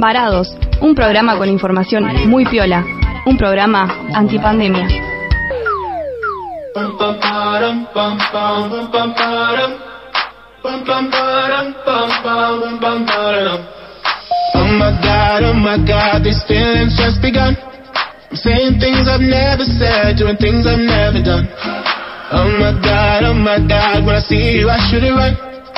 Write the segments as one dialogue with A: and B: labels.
A: Varados, un programa con información muy piola, un programa antipandemia.
B: Oh my god, oh my god, these feelings just begun. I'm saying things I've never said, doing things I've never done. Oh my god, oh my god, when I see you I should it right.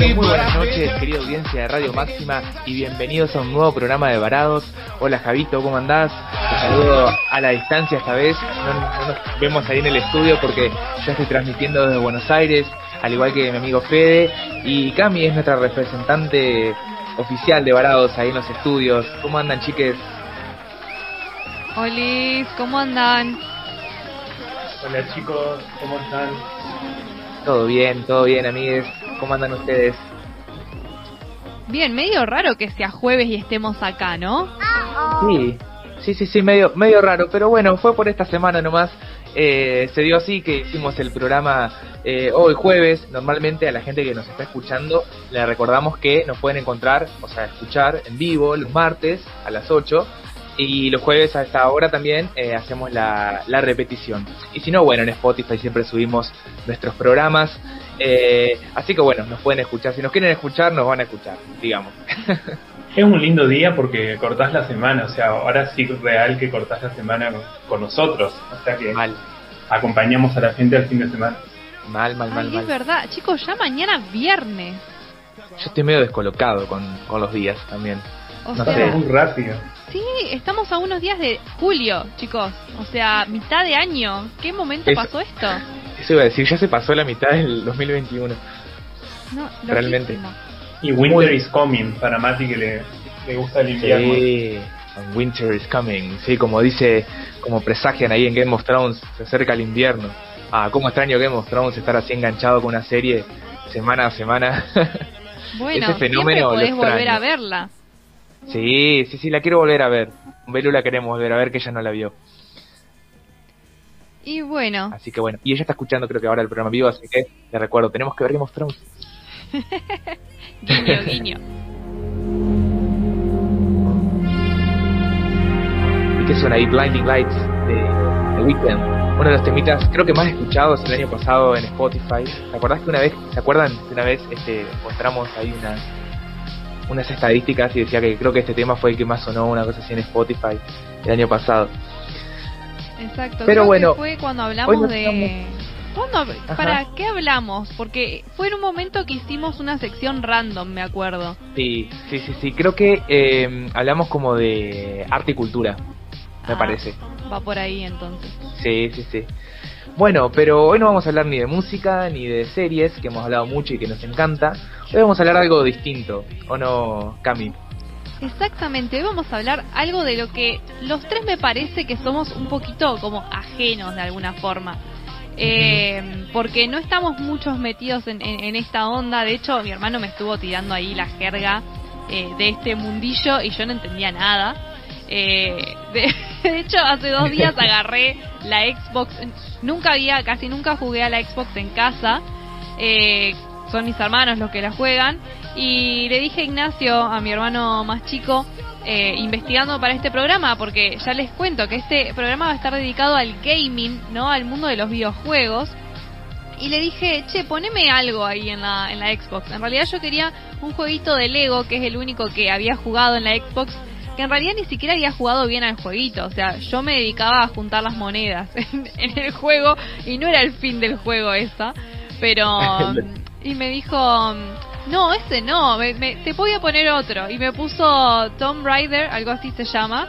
C: Muy buenas noches, querida audiencia de Radio Máxima, y bienvenidos a un nuevo programa de Varados. Hola Javito, ¿cómo andás? Te saludo a la distancia esta vez. No, no nos vemos ahí en el estudio porque ya estoy transmitiendo desde Buenos Aires, al igual que mi amigo Fede. Y Cami es nuestra representante oficial de Varados ahí en los estudios. ¿Cómo andan, chiques?
D: Olis, ¿cómo andan?
E: Hola chicos, ¿cómo están?
C: Todo bien, todo bien, amigues. ¿Cómo andan ustedes?
D: Bien, medio raro que sea jueves y estemos acá, ¿no?
C: Sí, sí, sí, sí, medio, medio raro, pero bueno, fue por esta semana nomás. Eh, se dio así que hicimos el programa eh, hoy jueves. Normalmente a la gente que nos está escuchando le recordamos que nos pueden encontrar, o sea, escuchar en vivo los martes a las 8 y los jueves a esta hora también eh, hacemos la, la repetición. Y si no, bueno, en Spotify siempre subimos nuestros programas. Eh, así que bueno, nos pueden escuchar. Si nos quieren escuchar, nos van a escuchar, digamos.
E: Es un lindo día porque cortás la semana, o sea, ahora sí real que cortás la semana con, nosotros, o sea que
C: mal,
E: acompañamos a la gente al fin de semana.
C: mal, mal, mal,
D: Ay,
C: mal.
D: es verdad. Chicos, ya mañana viernes.
C: Yo estoy medio descolocado con, con los días también.
D: O
C: No
D: sea,
C: sé.
E: Muy rápido.
D: sí, estamos a unos días de julio, chicos. O sea, mitad de año. ¿Qué momento pasó esto?
C: Eso iba a decir, ya se pasó la mitad del 2021.
D: No,
C: Realmente.
E: Y Winter
C: Muy-
E: is coming para Mati que le, le gusta el invierno.
C: Sí, winter is coming. Sí, como dice, como presagian ahí en Game of Thrones, se acerca el invierno. Ah, cómo extraño Game of Thrones estar así enganchado con una serie semana a semana.
D: Bueno,
C: Ese fenómeno lo
D: podés volver a verla.
C: sí, sí, sí, la quiero volver a ver. Belu la queremos volver a ver que ella no la vio.
D: Y bueno,
C: Así que bueno, y ella está escuchando creo que ahora el programa vivo, así que le recuerdo, tenemos que ver Game of Thrones.
D: guiño, guiño.
C: y que suena ahí Blinding Lights de The Weeknd. Uno de los temitas creo que más escuchados el año pasado en Spotify. ¿Te acordás que una vez, se acuerdan que una vez este, encontramos ahí unas unas estadísticas y decía que creo que este tema fue el que más sonó una cosa así en Spotify el año pasado.
D: Exacto.
C: Pero
D: creo
C: bueno,
D: que fue cuando hablamos de. ¿Cuándo hab-
C: Ajá.
D: ¿Para qué hablamos? Porque fue en un momento que hicimos una sección random, me acuerdo.
C: Sí, sí, sí, sí. Creo que eh, hablamos como de arte y cultura, me
D: Ah,
C: parece.
D: Va por ahí entonces.
C: Sí, sí, sí. Bueno, pero hoy no vamos a hablar ni de música ni de series, que hemos hablado mucho y que nos encanta. Hoy vamos a hablar de algo distinto, ¿o no, Cami?
D: Exactamente, hoy vamos a hablar algo de lo que los tres me parece que somos un poquito como ajenos de alguna forma. Eh, porque no estamos muchos metidos en, en- en esta onda. De hecho, mi hermano me estuvo tirando ahí la jerga eh, de este mundillo y yo no entendía nada. Eh, de, de hecho, hace dos días agarré la Xbox. Nunca había, casi nunca jugué a la Xbox en casa. Eh, son mis hermanos los que la juegan. Y le dije a Ignacio, a mi hermano más chico, eh, investigando para este programa, porque ya les cuento que este programa va a estar dedicado al gaming, ¿no? Al mundo de los videojuegos. Y le dije, che, poneme algo ahí en la, en la Xbox. En realidad yo quería un jueguito de Lego, que es el único que había jugado en la Xbox, que en realidad ni siquiera había jugado bien al jueguito. O sea, yo me dedicaba a juntar las monedas en, en el juego y no era el fin del juego esa. Pero... y me dijo, no, ese no, me- me- te voy a poner otro. Y me puso Tomb Raider, algo así se llama.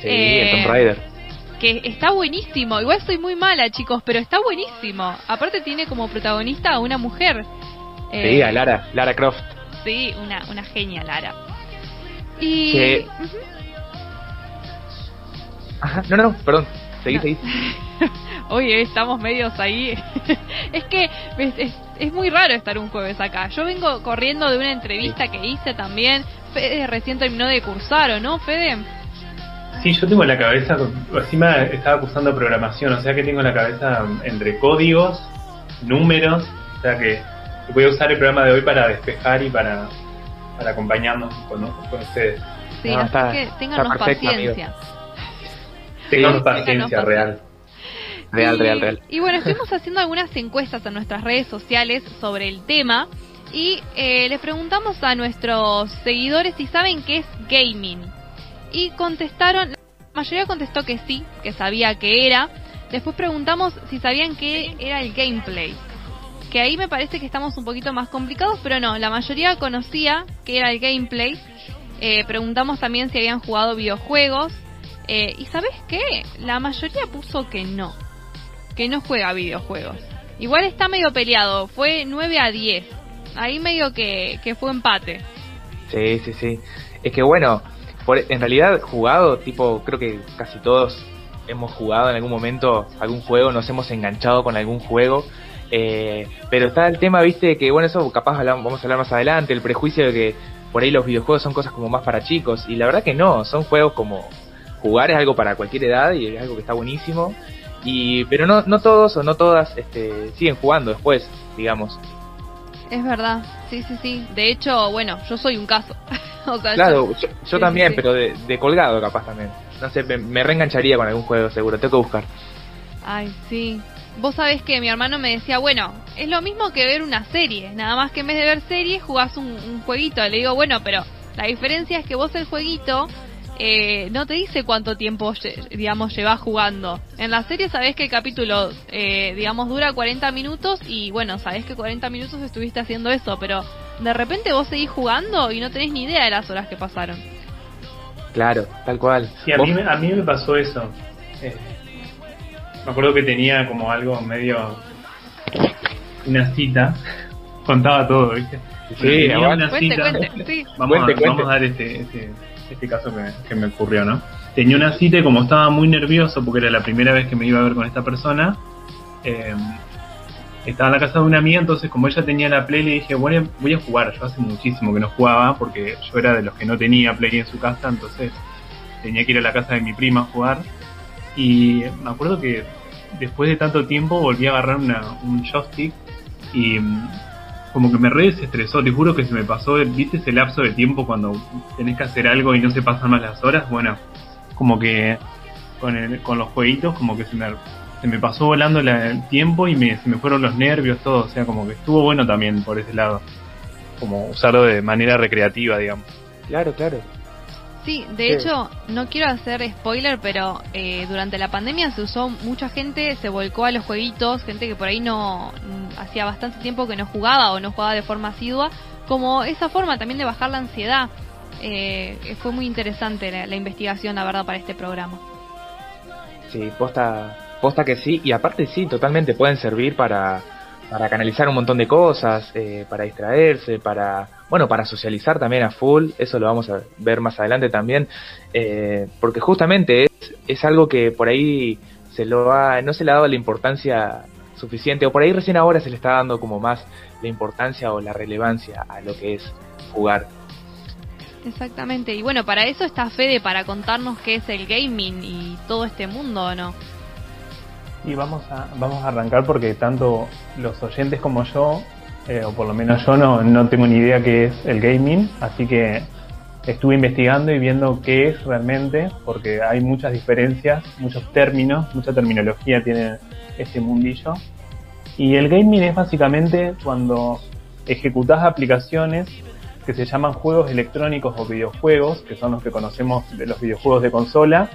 C: Sí,
D: Eh,
C: el Tomb Raider.
D: que está buenísimo. Igual soy muy mala, chicos, pero está buenísimo. Aparte tiene como protagonista a una mujer.
C: Sí, a Lara, Lara Croft.
D: Sí, una, una genia, Lara. Y...
C: Que- Ajá, no, no, perdón. Seguí, seguí.
D: Oye, estamos medios ahí. es que es, es- es muy raro estar un jueves acá. Yo vengo corriendo de una entrevista que hice también. Fede recién terminó de cursar, ¿o no, Fede?
E: Sí, yo tengo la cabeza, encima estaba cursando programación, o sea que tengo la cabeza entre códigos, números, o sea que voy a usar el programa de hoy para despejar y para, para acompañarnos con, con ustedes.
D: Sí,
C: No,
D: así
C: está-
D: que ténganos
C: perfecto,
D: paciencia.
E: Tengan
C: Sí,
E: paciencia,
D: ténganos
E: real.
C: Real,
D: Y-
C: real, real.
D: Y bueno, estuvimos haciendo algunas encuestas en nuestras redes sociales sobre el tema y eh, les preguntamos a nuestros seguidores si saben qué es gaming. Y contestaron, la mayoría contestó que sí, que sabía que era. Después preguntamos si sabían qué era el gameplay. Que ahí me parece que estamos un poquito más complicados, pero no, la mayoría conocía que era el gameplay. Eh, preguntamos también si habían jugado videojuegos. Eh, ¿Y sabes qué? La mayoría puso que no. Que no juega videojuegos. Igual está medio peleado. Fue 9 a 10. Ahí medio que, que fue empate.
C: Sí, sí, sí. Es que bueno, por, en realidad jugado, tipo, creo que casi todos hemos jugado en algún momento algún juego, nos hemos enganchado con algún juego. eh, pero está el tema, viste, que bueno, eso capaz hablamos- vamos a hablar más adelante, el prejuicio de que por ahí los videojuegos son cosas como más para chicos. Y la verdad que no, son juegos como jugar es algo para cualquier edad y es algo que está buenísimo. Y, pero no, no todos o no todas este, siguen jugando después, digamos.
D: Es verdad. Sí, sí, sí. De hecho, bueno, yo soy un caso. o sea,
C: Claro,
D: yo-
C: yo, yo
D: sí,
C: también,
D: sí,
C: pero de, de colgado capaz también. No sé, me, me reengancharía con algún juego seguro, tengo que buscar.
D: Ay, sí. Vos sabés que mi hermano me decía, bueno, es lo mismo que ver una serie. Nada más que en vez de ver serie, jugás un, un jueguito. Le digo, bueno, pero la diferencia es que vos el jueguito eh, no te dice cuánto tiempo, digamos, llevas jugando. En la serie sabés que el capítulo, eh, digamos, dura 40 minutos y, bueno, sabés que 40 minutos estuviste haciendo eso, pero de repente vos seguís jugando y no tenés ni idea de las horas que pasaron.
C: Claro, tal cual.
E: Sí, a mí, me- a mí me pasó eso. Eh, me acuerdo que tenía como algo medio. Una cita. Contaba todo, ¿viste?
C: Sí,
E: Tenía una
D: Cuente,
E: cita.
D: cuente, sí.
E: Vamos,
C: Cuente,
E: a,
C: cuente.
E: vamos a dar este, este, este caso que, me ocurrió, ¿no? Tenía una cita y como estaba muy nervioso porque era la primera vez que me iba a ver con esta persona, eh, estaba en la casa de una amiga, entonces como ella tenía la Play le dije, bueno, voy a jugar. Yo hace muchísimo que no jugaba porque yo era de los que no tenía Play en su casa, entonces tenía que ir a la casa de mi prima a jugar. Y me acuerdo que después de tanto tiempo volví a agarrar una, un joystick y como que me re desestresó, te juro que se me pasó, viste ese lapso de tiempo cuando tenés que hacer algo y no se pasan más las horas, bueno, como que con, el- con los jueguitos como que se me, se me pasó volando la- el tiempo y me, se me fueron los nervios, todo, o sea, como que estuvo bueno también por ese lado, como usarlo de manera recreativa, digamos.
C: Claro, claro.
D: Sí, de
C: Sí.
D: hecho, no quiero hacer spoiler, pero eh, durante la pandemia se usó, mucha gente se volcó a los jueguitos, gente que por ahí no mm, hacía bastante tiempo que no jugaba o no jugaba de forma asidua, como esa forma también de bajar la ansiedad. Eh, fue muy interesante la, la investigación, la verdad, para este programa.
C: Sí, posta, posta que sí. Y aparte sí, totalmente pueden servir para, para canalizar un montón de cosas, eh, para distraerse, para, bueno, para socializar también a full. Eso lo vamos a ver más adelante también. eh, porque justamente es, es algo que por ahí se lo ha, no se le ha dado la importancia suficiente, o por ahí recién ahora se le está dando como más la importancia o la relevancia a lo que es jugar.
D: Exactamente, y bueno, para eso está Fede, para contarnos qué es el gaming y todo este mundo, ¿o no?
E: Y vamos a, vamos a arrancar porque tanto los oyentes como yo, eh, o por lo menos yo no, no tengo ni idea qué es el gaming, así que estuve investigando y viendo qué es realmente, porque hay muchas diferencias, muchos términos, mucha terminología tiene este mundillo. Y el gaming es básicamente cuando ejecutas aplicaciones que se llaman juegos electrónicos o videojuegos, que son los que conocemos de los videojuegos de consola,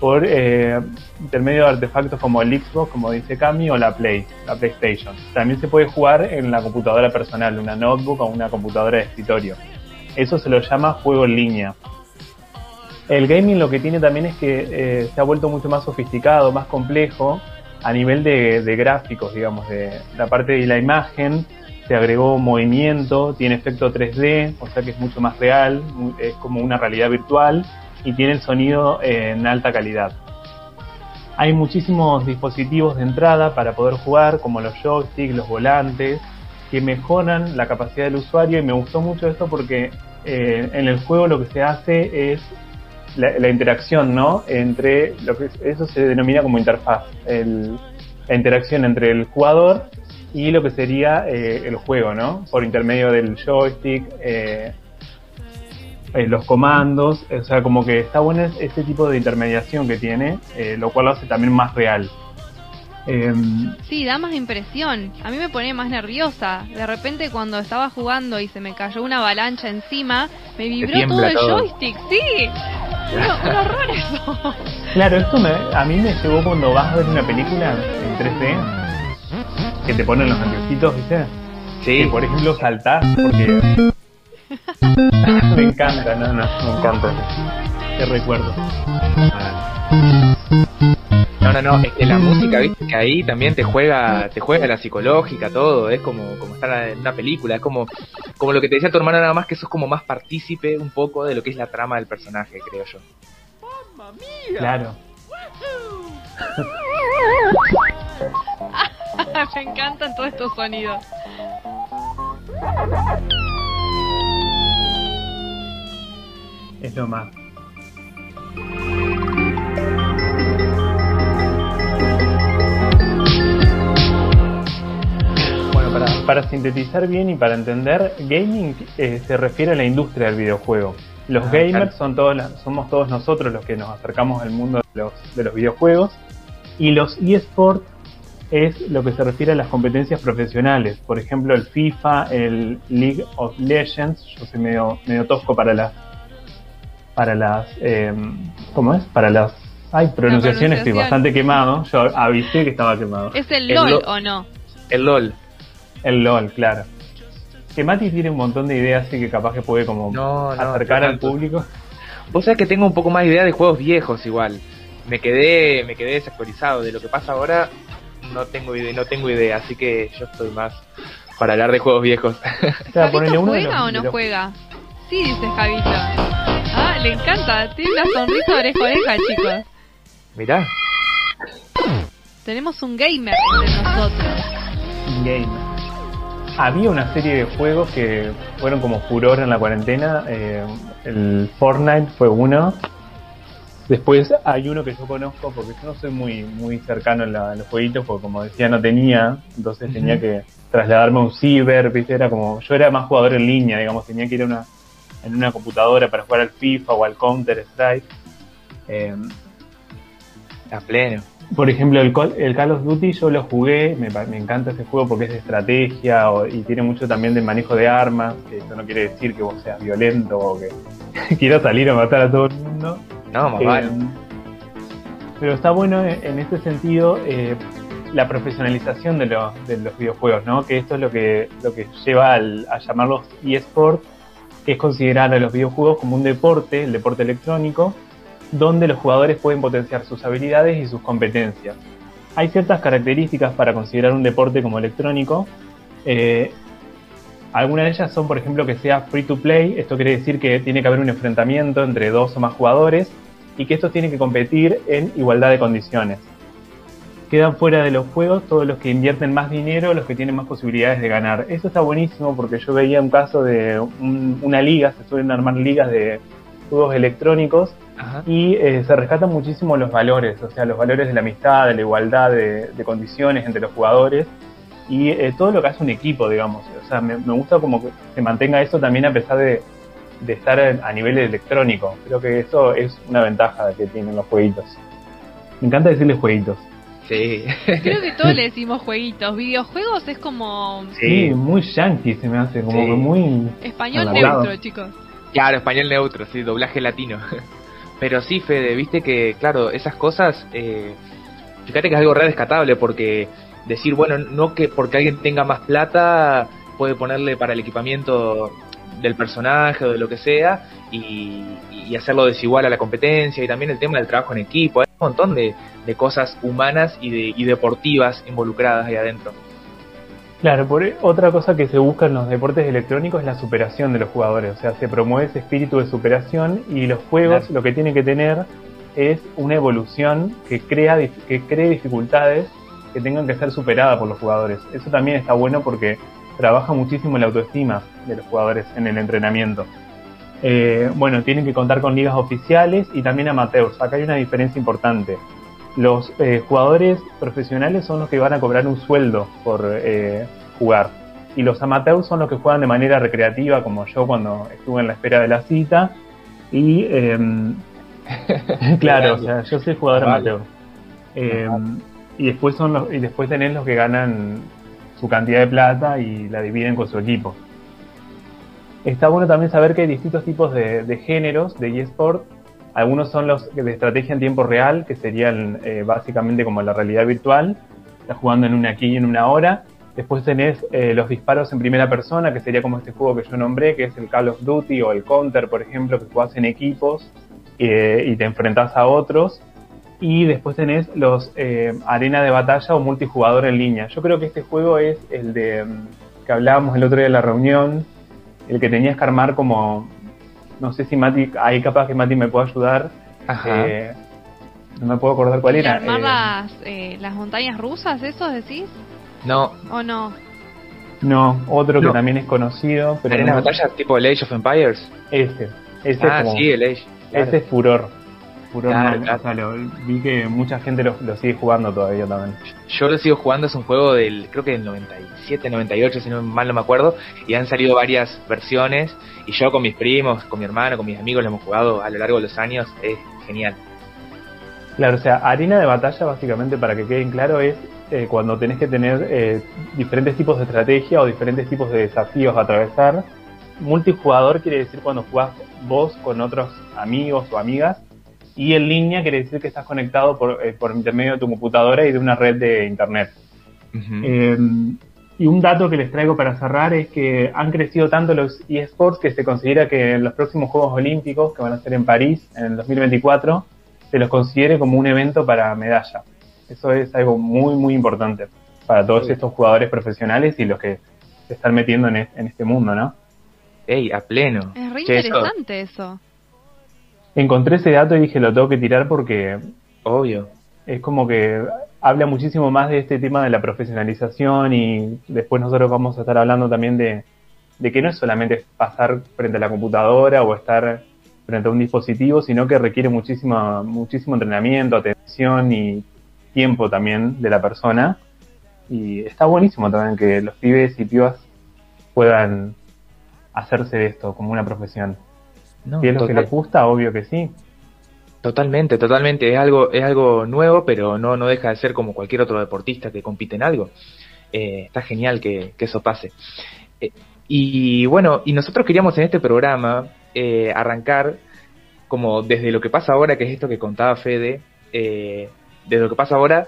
E: por eh, intermedio de artefactos como el Xbox, como dice Cami, o la Play, la PlayStation. También se puede jugar en la computadora personal, una notebook o una computadora de escritorio. Eso se lo llama juego en línea. El gaming lo que tiene también es que eh, se ha vuelto mucho más sofisticado, más complejo a nivel de, de gráficos, digamos, de la parte de la imagen. Se agregó movimiento, tiene efecto 3D, o sea que es mucho más real, es como una realidad virtual y tiene el sonido eh, en alta calidad. Hay muchísimos dispositivos de entrada para poder jugar, como los joysticks, los volantes, que mejoran la capacidad del usuario y me gustó mucho esto porque eh, en el juego lo que se hace es la, interacción, ¿no? Entre lo que es- eso se denomina como interfaz, el- la interacción entre el jugador y lo que sería eh, el juego, ¿no? Por intermedio del joystick, eh, los comandos, o sea, como que está bueno es- ese tipo de intermediación que tiene, eh, lo cual lo hace también más real. Em,
D: Sí, da más impresión. A mí me pone más nerviosa. De repente cuando estaba jugando y se me cayó una avalancha encima, me vibró todo el
C: todo.
D: joystick. Sí. Un, un horror eso.
E: Claro, esto me- a mí me llevó cuando vas a ver una película en 3D, que te ponen los anteojitos, ¿viste?
C: Sí,
E: Que por ejemplo saltás, porque... me encanta, no, no, me encanta. Te recuerdo.
C: No, no, no, es que la música, viste, que ahí también te juega, te juega la psicológica, todo, es como, como estar en una película, es como, como lo que te decía tu hermana nada más que sos como más partícipe un poco de lo que es la trama del personaje, creo yo.
E: Claro.
D: me encantan todos estos sonidos.
E: Es lo más. Bueno, para, para sintetizar bien y para entender, gaming eh, se refiere a la industria del videojuego. Los
C: Ah,
E: gamers
C: claro.
E: son todos, somos todos nosotros los que nos acercamos al mundo de los, de los videojuegos. Y los eSports es lo que se refiere a las competencias profesionales. Por ejemplo, el FIFA, el League of Legends. Yo soy medio, medio tosco para las. Para las. eh, ¿Cómo es? Para las. Hay pronunciaciones, estoy bastante quemado. Yo avisé que estaba quemado.
D: ¿Es el
C: El
D: LOL
C: lo-
D: o no?
C: El LOL.
E: El LOL, claro. Que Mati tiene un montón de ideas, así que capaz que puede como
C: No, no,
E: acercar al público.
C: Vos sabés que tengo un poco más idea de juegos viejos igual. Me quedé, me quedé desactualizado de lo que pasa ahora. No tengo idea, no tengo idea, así que yo estoy más para hablar de juegos viejos.
E: O sea,
D: ¿Javito
E: uno de
D: juega
E: los-
D: o no
E: de los-
D: juega? Sí, dice Javito. Le encanta. Tiene una sonrisa de oreja oreja, chicos.
C: Mirá,
D: Tenemos un gamer entre nosotros.
E: Game. Había una serie de juegos que fueron como furor en la cuarentena. eh, el Fortnite fue uno. Después hay uno que yo conozco porque yo no soy muy muy cercano en, la- en los jueguitos porque como decía no tenía, entonces tenía que trasladarme a un ciber, ¿viste? Era como yo era más jugador en línea, digamos, tenía que ir a una en una computadora para jugar al FIFA o al Counter Strike. Eh,
C: a pleno.
E: por ejemplo, el Call, el Call of Duty yo lo jugué, me, pa- me encanta ese juego porque es de estrategia o- y tiene mucho también de manejo de armas, que eso no quiere decir que vos seas violento o que quieras salir a matar a todo el mundo.
C: No, más
E: Eh,
C: vale.
E: pero está bueno en, en este sentido eh, la profesionalización de, los de los videojuegos, ¿no? Que esto es lo que, lo que lleva al- a llamarlos eSport, es considerar a los videojuegos como un deporte, el deporte electrónico, donde los jugadores pueden potenciar sus habilidades y sus competencias. Hay ciertas características para considerar un deporte como electrónico. Eh, algunas de ellas son, por ejemplo, que sea free to play. Esto quiere decir que tiene que haber un enfrentamiento entre dos o más jugadores y que estos tienen que competir en igualdad de condiciones. Quedan fuera de los juegos todos los que invierten más dinero, los que tienen más posibilidades de ganar. Eso está buenísimo porque yo veía un caso de un- una liga, se suelen armar ligas de juegos electrónicos
C: Ajá.
E: y eh, se rescatan muchísimo los valores, o sea, los valores de la amistad, de la igualdad de, de condiciones entre los jugadores y eh, todo lo que hace un equipo, digamos. O sea, me, me gusta como que se mantenga eso también a pesar de, de estar a nivel electrónico. Creo que eso es una ventaja que tienen los jueguitos. Me encanta decirles jueguitos.
C: Sí.
D: Creo que todos le decimos jueguitos. Videojuegos es como
E: Sí,
C: sí.
E: muy yankee se me hace, como
C: Sí.
E: que muy...
D: español neutro, chicos.
C: Claro, español neutro, sí, doblaje latino. Pero sí, Fede, viste que, claro, esas cosas, eh, fíjate que es algo re rescatable porque decir, bueno, no que porque alguien tenga más plata puede ponerle para el equipamiento del personaje o de lo que sea, y, y hacerlo desigual a la competencia y también el tema del trabajo en equipo. Un montón de, de cosas humanas y, de, y deportivas involucradas ahí adentro.
E: Claro, por otra cosa que se busca en los deportes electrónicos es la superación de los jugadores, o sea, se promueve ese espíritu de superación y los juegos
C: Claro.
E: lo que tienen que tener es una evolución que crea que cree dificultades que tengan que ser superadas por los jugadores. Eso también está bueno porque trabaja muchísimo la autoestima de los jugadores en el entrenamiento. Eh, bueno, tienen que contar con ligas oficiales y también amateurs. Acá hay una diferencia importante. Los eh, jugadores profesionales son los que van a cobrar un sueldo por eh, jugar. Y los amateurs son los que juegan de manera recreativa, como yo cuando estuve en la espera de la cita. Y em, claro, o sea, yo soy jugador
C: Vale.
E: amateur. Em, y después son los, y después tenés los que ganan su cantidad de plata y la dividen con su equipo. Está bueno también saber que hay distintos tipos de, géneros de eSport. Algunos son los de estrategia en tiempo real, que serían eh, básicamente como la realidad virtual. Estás jugando en una aquí y en una hora. Después tenés eh, los disparos en primera persona, que sería como este juego que yo nombré, que es el Call of Duty o el Counter, por ejemplo, que jugás en equipos eh, y te enfrentás a otros. Y después tenés los eh, arena de batalla o multijugador en línea. Yo creo que este juego es el de mm, que hablábamos el otro día de la reunión, el que tenías que armar como, no sé si Mati, ahí capaz que Mati me puede ayudar.
C: Ajá.
E: Eh, no me puedo acordar cuál
D: ¿Y
E: era.
D: armar
E: Eh,
D: las, eh, las montañas rusas, eso decís?
C: no,
D: ¿O no?
E: no, otro
C: No.
E: que también es conocido, pero
C: ¿Arena
E: no,
C: de batalla tipo el Age of Empires?
E: ese, ese
C: ah,
E: es como,
C: sí, el Age. claro.
E: ese es furor. Furor
C: Claro,
E: no,
C: claro.
E: o sea, lo- vi que mucha gente lo, lo sigue jugando todavía también.
C: Yo lo sigo jugando, es un juego del, creo que del 97, 98, si no mal no me acuerdo, y han salido varias versiones, y yo con mis primos, con mi hermano, con mis amigos lo hemos jugado a lo largo de los años, es genial.
E: Claro, o sea, arena de batalla básicamente para que queden claro es eh, cuando tenés que tener eh, diferentes tipos de estrategia o diferentes tipos de desafíos a atravesar. Multijugador quiere decir cuando jugás vos con otros amigos o amigas y en línea quiere decir que estás conectado por, eh, por intermedio de tu computadora y de una red de internet. Eh, y un dato que les traigo para cerrar es que han crecido tanto los eSports que se considera que en los próximos Juegos Olímpicos, que van a ser en París en el 2024, se los considere como un evento para medalla. Eso es algo muy, muy importante para todos
C: Sí.
E: estos jugadores profesionales y los que se están metiendo en, en este mundo, ¿no?
C: Ey, a pleno.
D: Es re interesante eso.
E: Encontré ese dato y dije lo tengo que tirar porque
C: Obvio.
E: es como que habla muchísimo más de este tema de la profesionalización y después nosotros vamos a estar hablando también de, de que no es solamente pasar frente a la computadora o estar frente a un dispositivo, sino que requiere muchísimo, muchísimo entrenamiento, atención y tiempo también de la persona. Y está buenísimo también que los pibes y pibas puedan hacerse de esto como una profesión.
C: No,
E: Si es lo que les gusta, obvio que sí.
C: Totalmente, totalmente. Es algo, es algo nuevo, pero no, no deja de ser como cualquier otro deportista que compite en algo. Eh, está genial que, que eso pase. Eh, y bueno, y nosotros queríamos en este programa eh, arrancar como desde lo que pasa ahora, que es esto que contaba Fede, desde lo que pasa ahora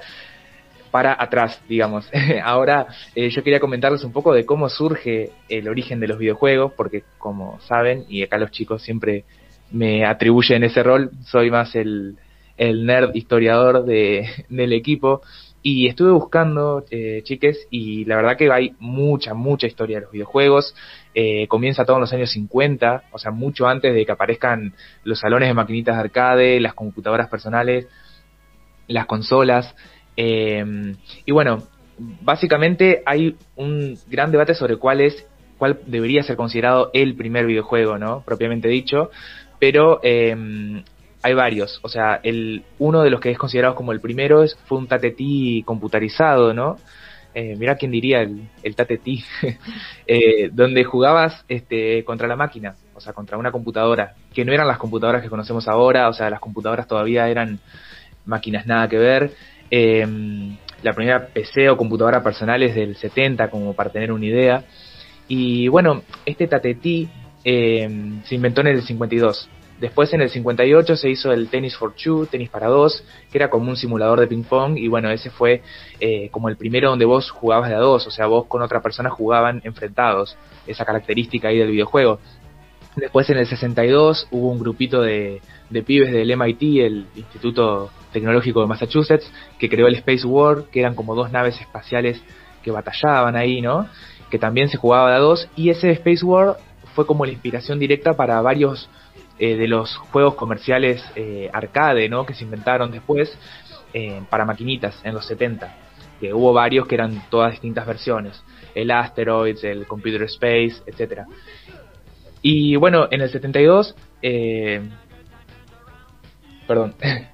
C: para atrás, digamos. ahora eh, yo quería comentarles un poco de cómo surge el origen de los videojuegos, porque como saben, y acá los chicos siempre me atribuyen ese rol, soy más el, nerd historiador de, del equipo. Y estuve buscando, eh, chiques, y la verdad que hay mucha, mucha historia de los videojuegos. Eh, comienza todo en los años 50, o sea, mucho antes de que aparezcan los salones de maquinitas de arcade, las computadoras personales, las consolas. Eh, y bueno, básicamente hay un gran debate sobre cuál es, cuál debería ser considerado el primer videojuego, ¿no? Propiamente dicho. Pero eh, hay varios. O sea, el, uno de los que es considerado como el primero es, fue un tatetí computarizado, ¿no? Eh, mira quién diría el, el tatetí, eh, donde jugabas este, contra la máquina, o sea, contra una computadora, que no eran las computadoras que conocemos ahora, o sea, las computadoras todavía eran máquinas nada que ver. Eh, la primera PC o computadora personal es del 70, como para tener una idea. Y bueno, este tatetí eh, se inventó en el 52. Después en el 58 se hizo el Tennis for Two, tenis para dos, que era como un simulador de ping pong y bueno, ese fue eh, como el primero donde vos jugabas de a dos, o sea, vos con otra persona jugaban enfrentados, esa característica ahí del videojuego. Después en el 62 hubo un grupito de, de pibes del MIT, el Instituto Tecnológico de Massachusetts, que creó el Space War, que eran como dos naves espaciales que batallaban ahí, ¿no? Que también se jugaba de a dos. Y ese Space War fue como la inspiración directa para varios eh, de los juegos comerciales eh, arcade, ¿no? Que se inventaron después eh, para maquinitas en los 70. Que hubo varios que eran todas distintas versiones. El Asteroids, el Computer Space, etcétera. Y bueno, en el 72, eh, perdón,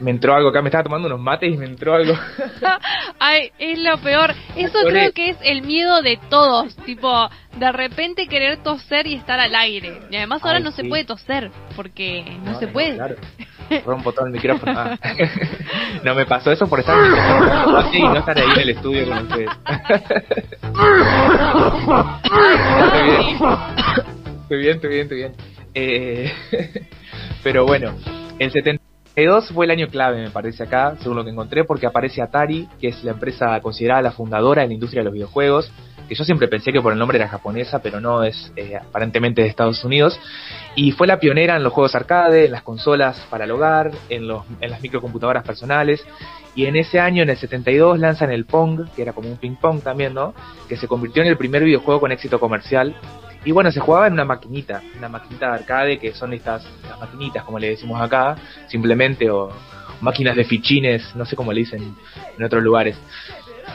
C: me entró algo acá, me estaba tomando unos mates y me entró algo.
D: Ay, es lo peor. Eso creo que es el miedo de todos. Tipo, de repente querer toser y estar al aire. Y además ahora
C: Ay,
D: no se puede toser, porque no, se puede.
C: Claro. Rompo todo el micrófono. Ah. No me pasó eso por estar y no estar ahí en el estudio con ustedes. Estoy bien. Estoy bien, estoy bien. Eh, pero bueno, el 72 fue el año clave, me parece acá, según lo que encontré, porque aparece Atari, que es la empresa considerada la fundadora en la industria de los videojuegos, que yo siempre pensé que por el nombre era japonesa, pero no, es eh, aparentemente de Estados Unidos, y fue la pionera en los juegos arcade, en las consolas para el hogar, en, los, en las microcomputadoras personales, y en ese año, en el 72, lanzan el Pong, que era como un ping pong también, ¿no? Que se convirtió en el primer videojuego con éxito comercial. Y bueno, se jugaba en una maquinita, una maquinita de arcade, que son estas las maquinitas, como le decimos acá, simplemente, o máquinas de fichines, no sé cómo le dicen en otros lugares.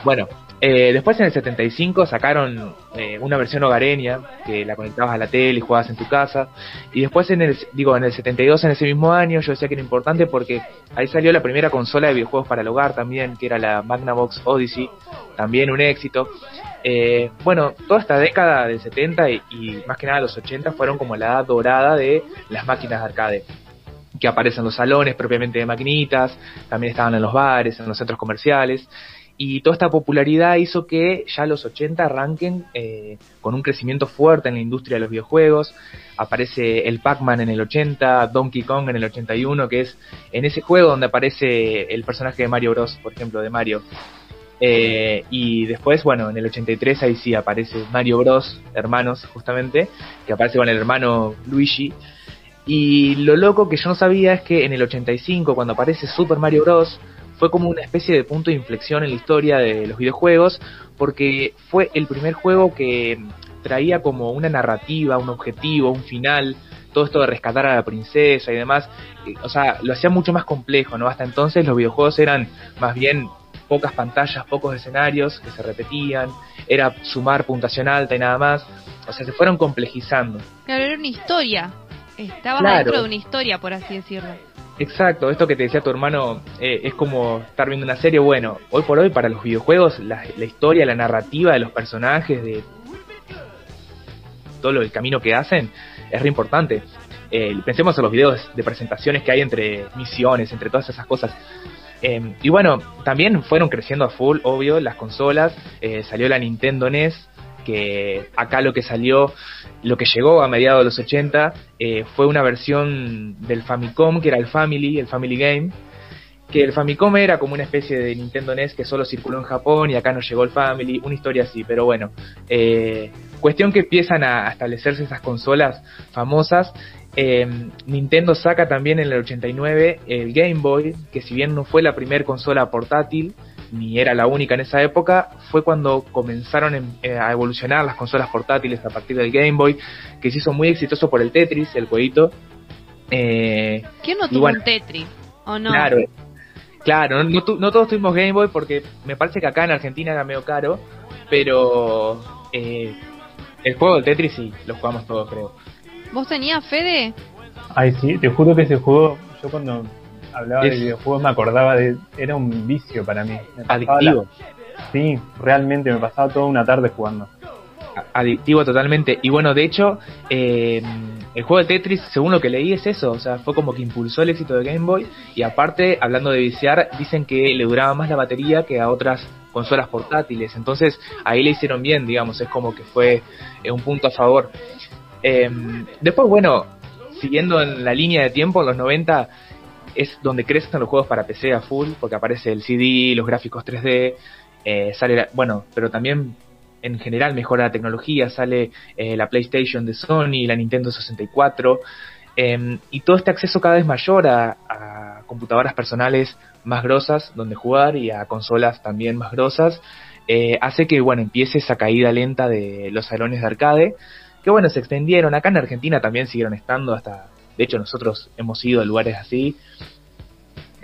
C: Bueno, eh, después en el 75 sacaron eh, una versión hogareña que la conectabas a la tele y jugabas en tu casa. Y después en el, digo, en el 72, en ese mismo año, yo decía que era importante porque ahí salió la primera consola de videojuegos para el hogar también, que era la Magnavox Odyssey, también un éxito. Eh, bueno, toda esta década del 70 y, y más que nada los 80 fueron como la edad dorada de las máquinas de arcade que aparecen en los salones propiamente de maquinitas, también estaban en los bares, en los centros comerciales, y toda esta popularidad hizo que ya los 80 arranquen eh, con un crecimiento fuerte en la industria de los videojuegos. Aparece el Pac-Man en el 80, Donkey Kong en el 81, que es en ese juego donde aparece el personaje de Mario Bros, por ejemplo, de Mario. Eh, y después, bueno, en el 83 ahí sí aparece Mario Bros, hermanos, justamente, que aparece con el hermano Luigi. Y lo loco que yo no sabía es que en el 85, cuando aparece Super Mario Bros., fue como una especie de punto de inflexión en la historia de los videojuegos, porque fue el primer juego que traía como una narrativa, un objetivo, un final, todo esto de rescatar a la princesa y demás. O sea, lo hacía mucho más complejo, ¿no? Hasta entonces los videojuegos eran más bien pocas pantallas, pocos escenarios que se repetían, era sumar puntuación alta y nada más. O sea, se fueron complejizando.
D: Claro, era una historia. Estabas
C: Claro.
D: dentro de una historia, por así decirlo.
C: Exacto, esto que te decía tu hermano eh, es como estar viendo una serie. Bueno, hoy por hoy para los videojuegos la, historia, la narrativa de los personajes, de todo lo, el camino que hacen, es re importante. Eh, pensemos en los videos de presentaciones que hay entre misiones, entre todas esas cosas. Eh, y bueno, también fueron creciendo a full, obvio, las consolas. Eh, salió la Nintendo NES, que acá lo que salió, lo que llegó a mediados de los 80, eh, fue una versión del Famicom, que era el Family, el Family Game. Que el Famicom era como una especie de Nintendo NES que solo circuló en Japón y acá no llegó el Family, una historia así, pero bueno. Eh, cuestión que empiezan a establecerse esas consolas famosas eh, Nintendo saca también en el 89 el Game Boy, que si bien no fue la primera consola portátil, ni era la única en esa época, fue cuando comenzaron en- eh, a evolucionar las consolas portátiles a partir del Game Boy, que se hizo muy exitoso por el Tetris, el jueguito. Eh,
D: ¿Quién no tuvo
C: bueno,
D: un Tetris? ¿O no?
C: Claro, claro, no, no tu- no todos tuvimos Game Boy porque me parece que acá en Argentina era medio caro, pero eh, el juego del Tetris sí, lo jugamos todos, creo.
D: ¿Vos tenías Fede?
E: Ay, sí, te juro que ese juego, yo cuando hablaba
C: Es-
E: de videojuegos me acordaba de. Era un vicio para mí.
C: Adictivo.
E: la- sí, realmente, me pasaba toda una tarde jugando.
C: adictivo totalmente. Y bueno, de hecho, eh, el juego de Tetris, según lo que leí, es eso. O sea, fue como que impulsó el éxito de Game Boy. Y aparte, hablando de viciar, dicen que le duraba más la batería que a otras consolas portátiles. Entonces, ahí le hicieron bien, digamos. Es como que fue eh, un punto a favor. Eh, después, bueno, siguiendo en la línea de tiempo, en los 90 es donde crecen los juegos para PC a full, porque aparece el CD, los gráficos 3D, eh, sale, la- bueno, pero también en general mejora la tecnología, sale eh, la PlayStation de Sony, la Nintendo 64, em, y todo este acceso cada vez mayor a, a, computadoras personales más grosas donde jugar y a consolas también más grosas, eh, hace que bueno empiece esa caída lenta de los salones de arcade, que bueno, se extendieron, acá en Argentina también siguieron estando hasta, de hecho nosotros hemos ido a lugares así,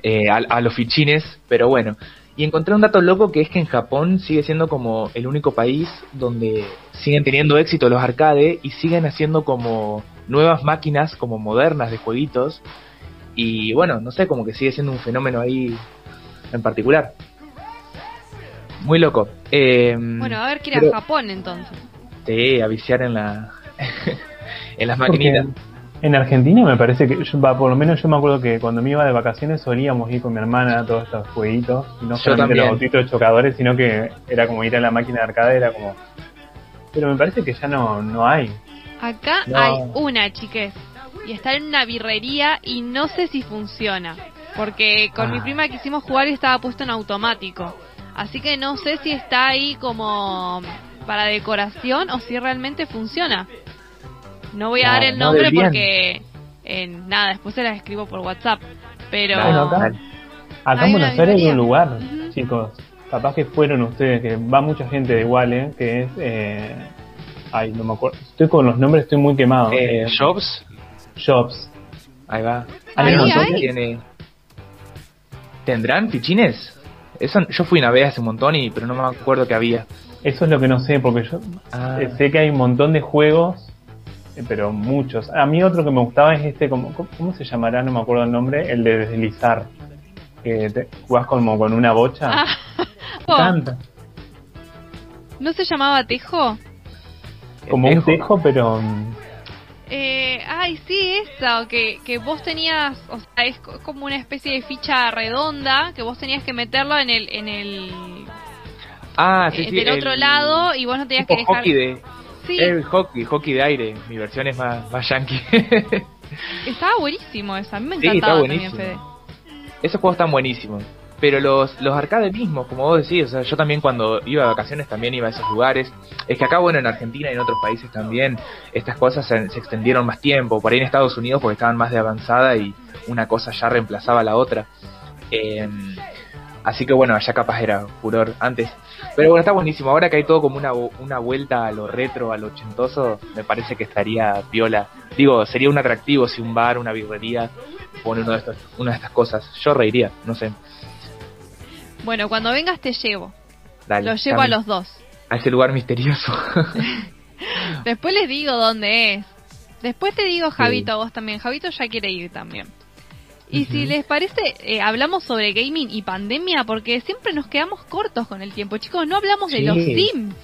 C: eh, a, a los fichines, pero bueno, y encontré un dato loco que es que en Japón sigue siendo como el único país donde siguen teniendo éxito los arcade y siguen haciendo como nuevas máquinas como modernas de jueguitos. Y bueno, no sé, como que sigue siendo un fenómeno ahí en particular. Muy loco. Eh,
D: bueno, a ver que ir a Japón entonces.
C: Sí, a viciar en la en las maquinitas.
E: En Argentina me parece que, yo, va, por lo menos yo me acuerdo que cuando me iba de vacaciones solíamos ir con mi hermana a todos estos jueguitos, y no solamente los autitos chocadores, sino que era como ir a la máquina de arcade, era como... Pero me parece que ya no, no hay.
D: Acá no. hay una, chiques, y está en una birrería y no sé si funciona, porque con ah. mi prima quisimos jugar y estaba puesto en automático. Así que no sé si está ahí como para decoración o si realmente funciona. No voy a dar el nombre no porque en nada, después se las escribo por WhatsApp. Pero
E: bueno, acá, acá en Buenos Aires hay un lugar, uh -huh. chicos. Capaz que fueron ustedes, que va mucha gente de igual, ¿eh? que es. Eh, ay, no me acuerdo. Estoy con los nombres, estoy muy quemado.
C: Eh, Shops.
E: Shops.
C: Ahí va.
D: Ahí,
C: Hay
D: ahí.
C: Tiene... ¿Tendrán fichines? Eso, yo fui una vez hace un montón, y pero no me acuerdo que había.
E: Eso es lo que no sé, porque yo
C: Ah.
E: sé que hay un montón de juegos pero muchos. A mí otro que me gustaba es este, como, ¿cómo se llamará? No me acuerdo el nombre, el de deslizar. Que te jugás como con una bocha.
D: Ah.
E: Encanta.
D: ¿No se llamaba Tejo?
E: Como un tejo, pero...
D: Eh, ay, sí, eso, que, que vos tenías, o sea, es co- como una especie de ficha redonda que vos tenías que meterlo en el, en el,
C: Ah, sí,
D: eh,
C: sí.
D: del otro
C: el
D: lado y vos no tenías que dejar.
C: de.
D: Sí,
C: El hockey, hockey de aire. Mi versión es más, más yankee.
D: estaba buenísimo eso, a mí me
C: Sí,
D: encantaba también,
C: buenísimo.
D: Fede.
C: Esos juegos están buenísimos. Pero los, los arcades mismos, como vos decís, o sea, yo también cuando iba de vacaciones también iba a esos lugares. Es que acá, bueno, en Argentina y en otros países también, estas cosas se, se extendieron más tiempo. Por ahí en Estados Unidos porque estaban más de avanzada y una cosa ya reemplazaba a la otra. Eh, así que bueno, allá capaz era furor antes. Pero bueno, está buenísimo. Ahora que hay todo como una, una vuelta a lo retro, a lo ochentoso, me parece que estaría piola. Digo, sería un atractivo si un bar, una birrería pone uno de estos, una de estas cosas. Yo reiría, no sé.
D: Bueno, cuando vengas te llevo,
C: Dale,
D: los llevo a los dos.
C: a ese lugar misterioso.
D: Después les digo dónde es. Después te digo Javito a vos también. Javito ya quiere ir también. Y si les parece, eh, hablamos sobre gaming y pandemia porque siempre nos quedamos cortos con el tiempo. Chicos, no hablamos de los Sims.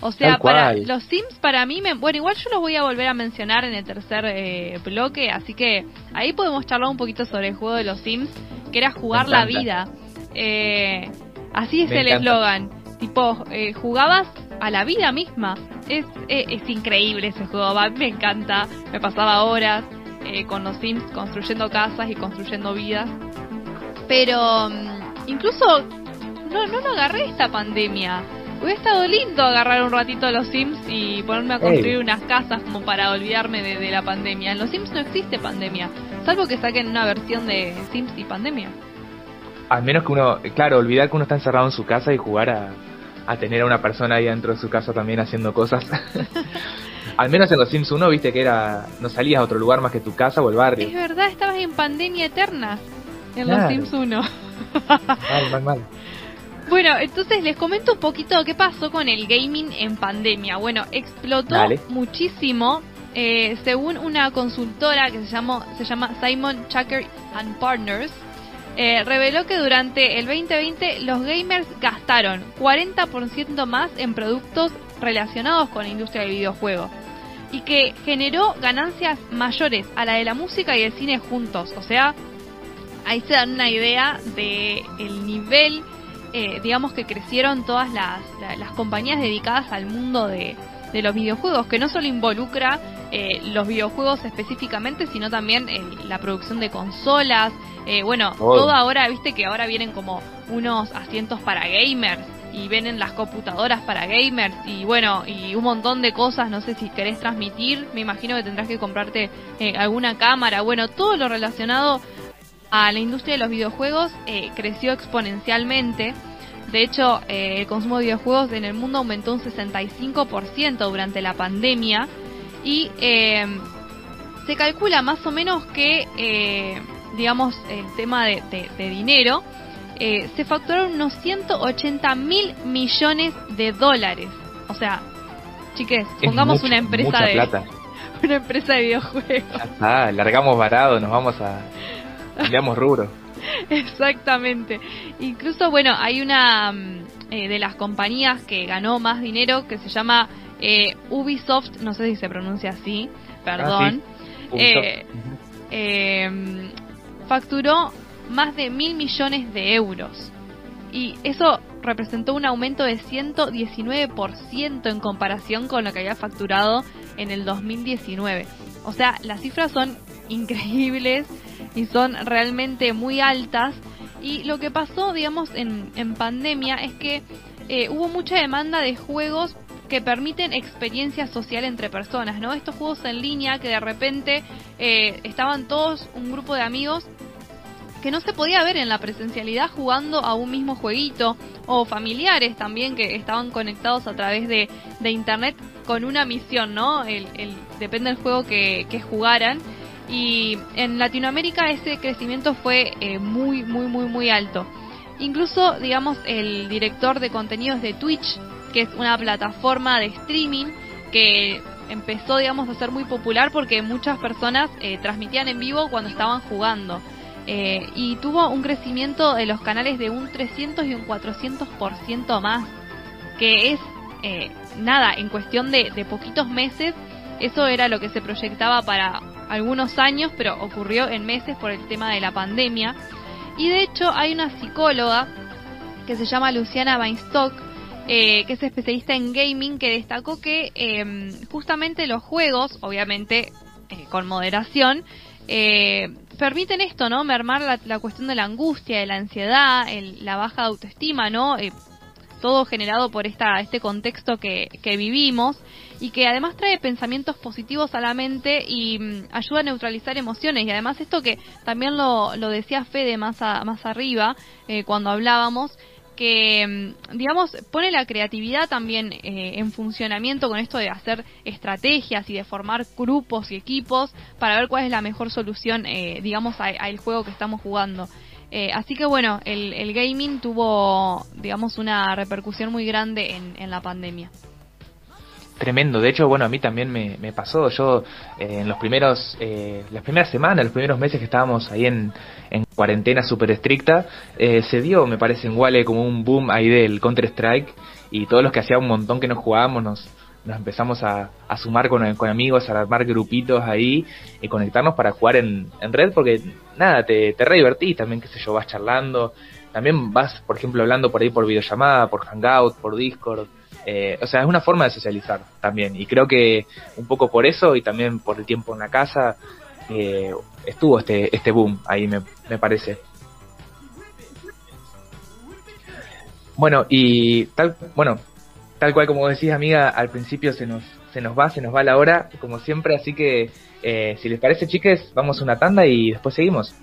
D: O sea, para los Sims para mí, me, bueno, igual yo los voy a volver a mencionar en el tercer eh, bloque, así que ahí podemos charlar un poquito sobre el juego de los Sims, que era jugar la vida. Eh, así es
C: Me
D: el eslogan. Tipo, eh, jugabas a la vida misma. Es, eh, es increíble ese juego, me encanta. Me pasaba horas eh, con los Sims construyendo casas y construyendo vidas. Pero mm, incluso no, no lo agarré esta pandemia. Hubiera estado lindo agarrar un ratito a los Sims y ponerme a construir
C: Ey.
D: unas casas como para olvidarme de, de la pandemia. En los Sims no existe pandemia, salvo que saquen una versión de Sims y pandemia.
C: Al menos que uno, claro, olvidar que uno está encerrado en su casa y jugar a, a tener a una persona ahí dentro de su casa también haciendo cosas. Al menos en los Sims 1 viste que era no salías a otro lugar más que tu casa o el barrio.
D: Es verdad, estabas en pandemia eterna en
C: Claro.
D: los Sims 1.
C: Mal, mal, mal.
D: Bueno, entonces les comento un poquito qué pasó con el gaming en pandemia. Bueno, explotó
C: Dale.
D: muchísimo. eh, según una consultora que se, llamó, se llama Simon Chucker and Partners, eh, reveló que durante el 2020 los gamers gastaron 40% más en productos relacionados con la industria del videojuego y que generó ganancias mayores a la de la música y el cine juntos. O sea, ahí se dan una idea de el nivel, eh, digamos que crecieron todas las, la- las compañías dedicadas al mundo de, de los videojuegos, que no solo involucra eh, los videojuegos específicamente, sino también eh, la producción de consolas. eh, bueno,
C: todo
D: ahora, viste que ahora vienen como unos asientos para gamers y ven las computadoras para gamers y bueno, y un montón de cosas, no sé si querés transmitir, me imagino que tendrás que comprarte eh, alguna cámara, bueno, todo lo relacionado a la industria de los videojuegos eh, creció exponencialmente. De hecho, eh, el consumo de videojuegos en el mundo aumentó un 65% durante la pandemia y se calcula más o menos que, digamos, el tema de dinero eh, se facturaron unos 180 mil millones de dólares. O sea, chiques, pongamos una empresa de
C: plata.
D: una empresa de videojuegos.
C: Ah, largamos varado, nos vamos a cambiamos rubro.
D: Exactamente. Incluso, bueno, hay una mm, eh, de las compañías que ganó más dinero que se llama eh, Ubisoft, no sé si se pronuncia así, perdón. Ah, eh, mm, facturó más de mil millones de euros. Y eso representó un aumento de 119% en comparación con lo que había facturado en el 2019. O sea, las cifras son increíbles y son realmente muy altas. Y lo que pasó, digamos, en, en pandemia es que eh, hubo mucha demanda de juegos que permiten experiencia social entre personas, ¿no? Estos juegos en línea que de repente eh, estaban todos un grupo de amigos que no se podía ver en la presencialidad jugando a un mismo jueguito o familiares también que estaban conectados a través de, internet con una misión, ¿no? El, depende del juego que, jugaran. Y en Latinoamérica ese crecimiento fue eh, muy, muy, muy, muy alto. Incluso, digamos, el director de contenidos de Twitch, que es una plataforma de streaming que empezó, digamos, a ser muy popular porque muchas personas eh, transmitían en vivo cuando estaban jugando. Eh, y tuvo un crecimiento de los canales de un 300 y un 400% más, que es eh, nada, en cuestión de, de poquitos meses, eso era lo que se proyectaba para algunos años, pero ocurrió en meses por el tema de la pandemia. Y de hecho hay una psicóloga que se llama Luciana Weinstock, eh, que es especialista en gaming, que destacó que em, justamente los juegos, obviamente con moderación, permiten esto, ¿no? Mermar la, cuestión de la angustia, de la ansiedad, la baja autoestima, ¿no? Eh, todo generado por esta, este contexto que, vivimos y que además trae pensamientos positivos a la mente y mm, ayuda a neutralizar emociones. Y además esto que también lo, lo decía Fede más, más arriba eh, cuando hablábamos, que, mm, digamos, pone la creatividad también eh, en funcionamiento con esto de hacer estrategias y de formar grupos y equipos para ver cuál es la mejor solución, eh, digamos, al juego que estamos jugando. Eh, así que bueno, el, gaming tuvo, digamos, una repercusión muy grande en, en la pandemia.
C: Tremendo, de hecho, bueno, a mí también me, pasó. Yo, eh, en los primeros, eh, las primeras semanas, los primeros meses que estábamos ahí en, en cuarentena súper estricta, eh, se dio, me parece, en Wale como un boom ahí del Counter-Strike y todos los que hacía un montón que nos jugábamos nos, nos empezamos a, a sumar con, con, amigos, a armar grupitos ahí y conectarnos para jugar en, en red porque, nada, te, te re divertís también, qué sé yo, vas charlando. También vas, por ejemplo, hablando por ahí por videollamada, por Hangout, por Discord eh, o sea, es una forma de socializar también. Y creo que un poco por eso y también por el tiempo en la casa eh, estuvo este, este boom ahí, me, me parece. Bueno, y tal, bueno, tal cual como decís amiga, al principio se nos, se nos va, se nos va la hora, como siempre, así que eh, si les parece chiques, vamos a una tanda y después seguimos.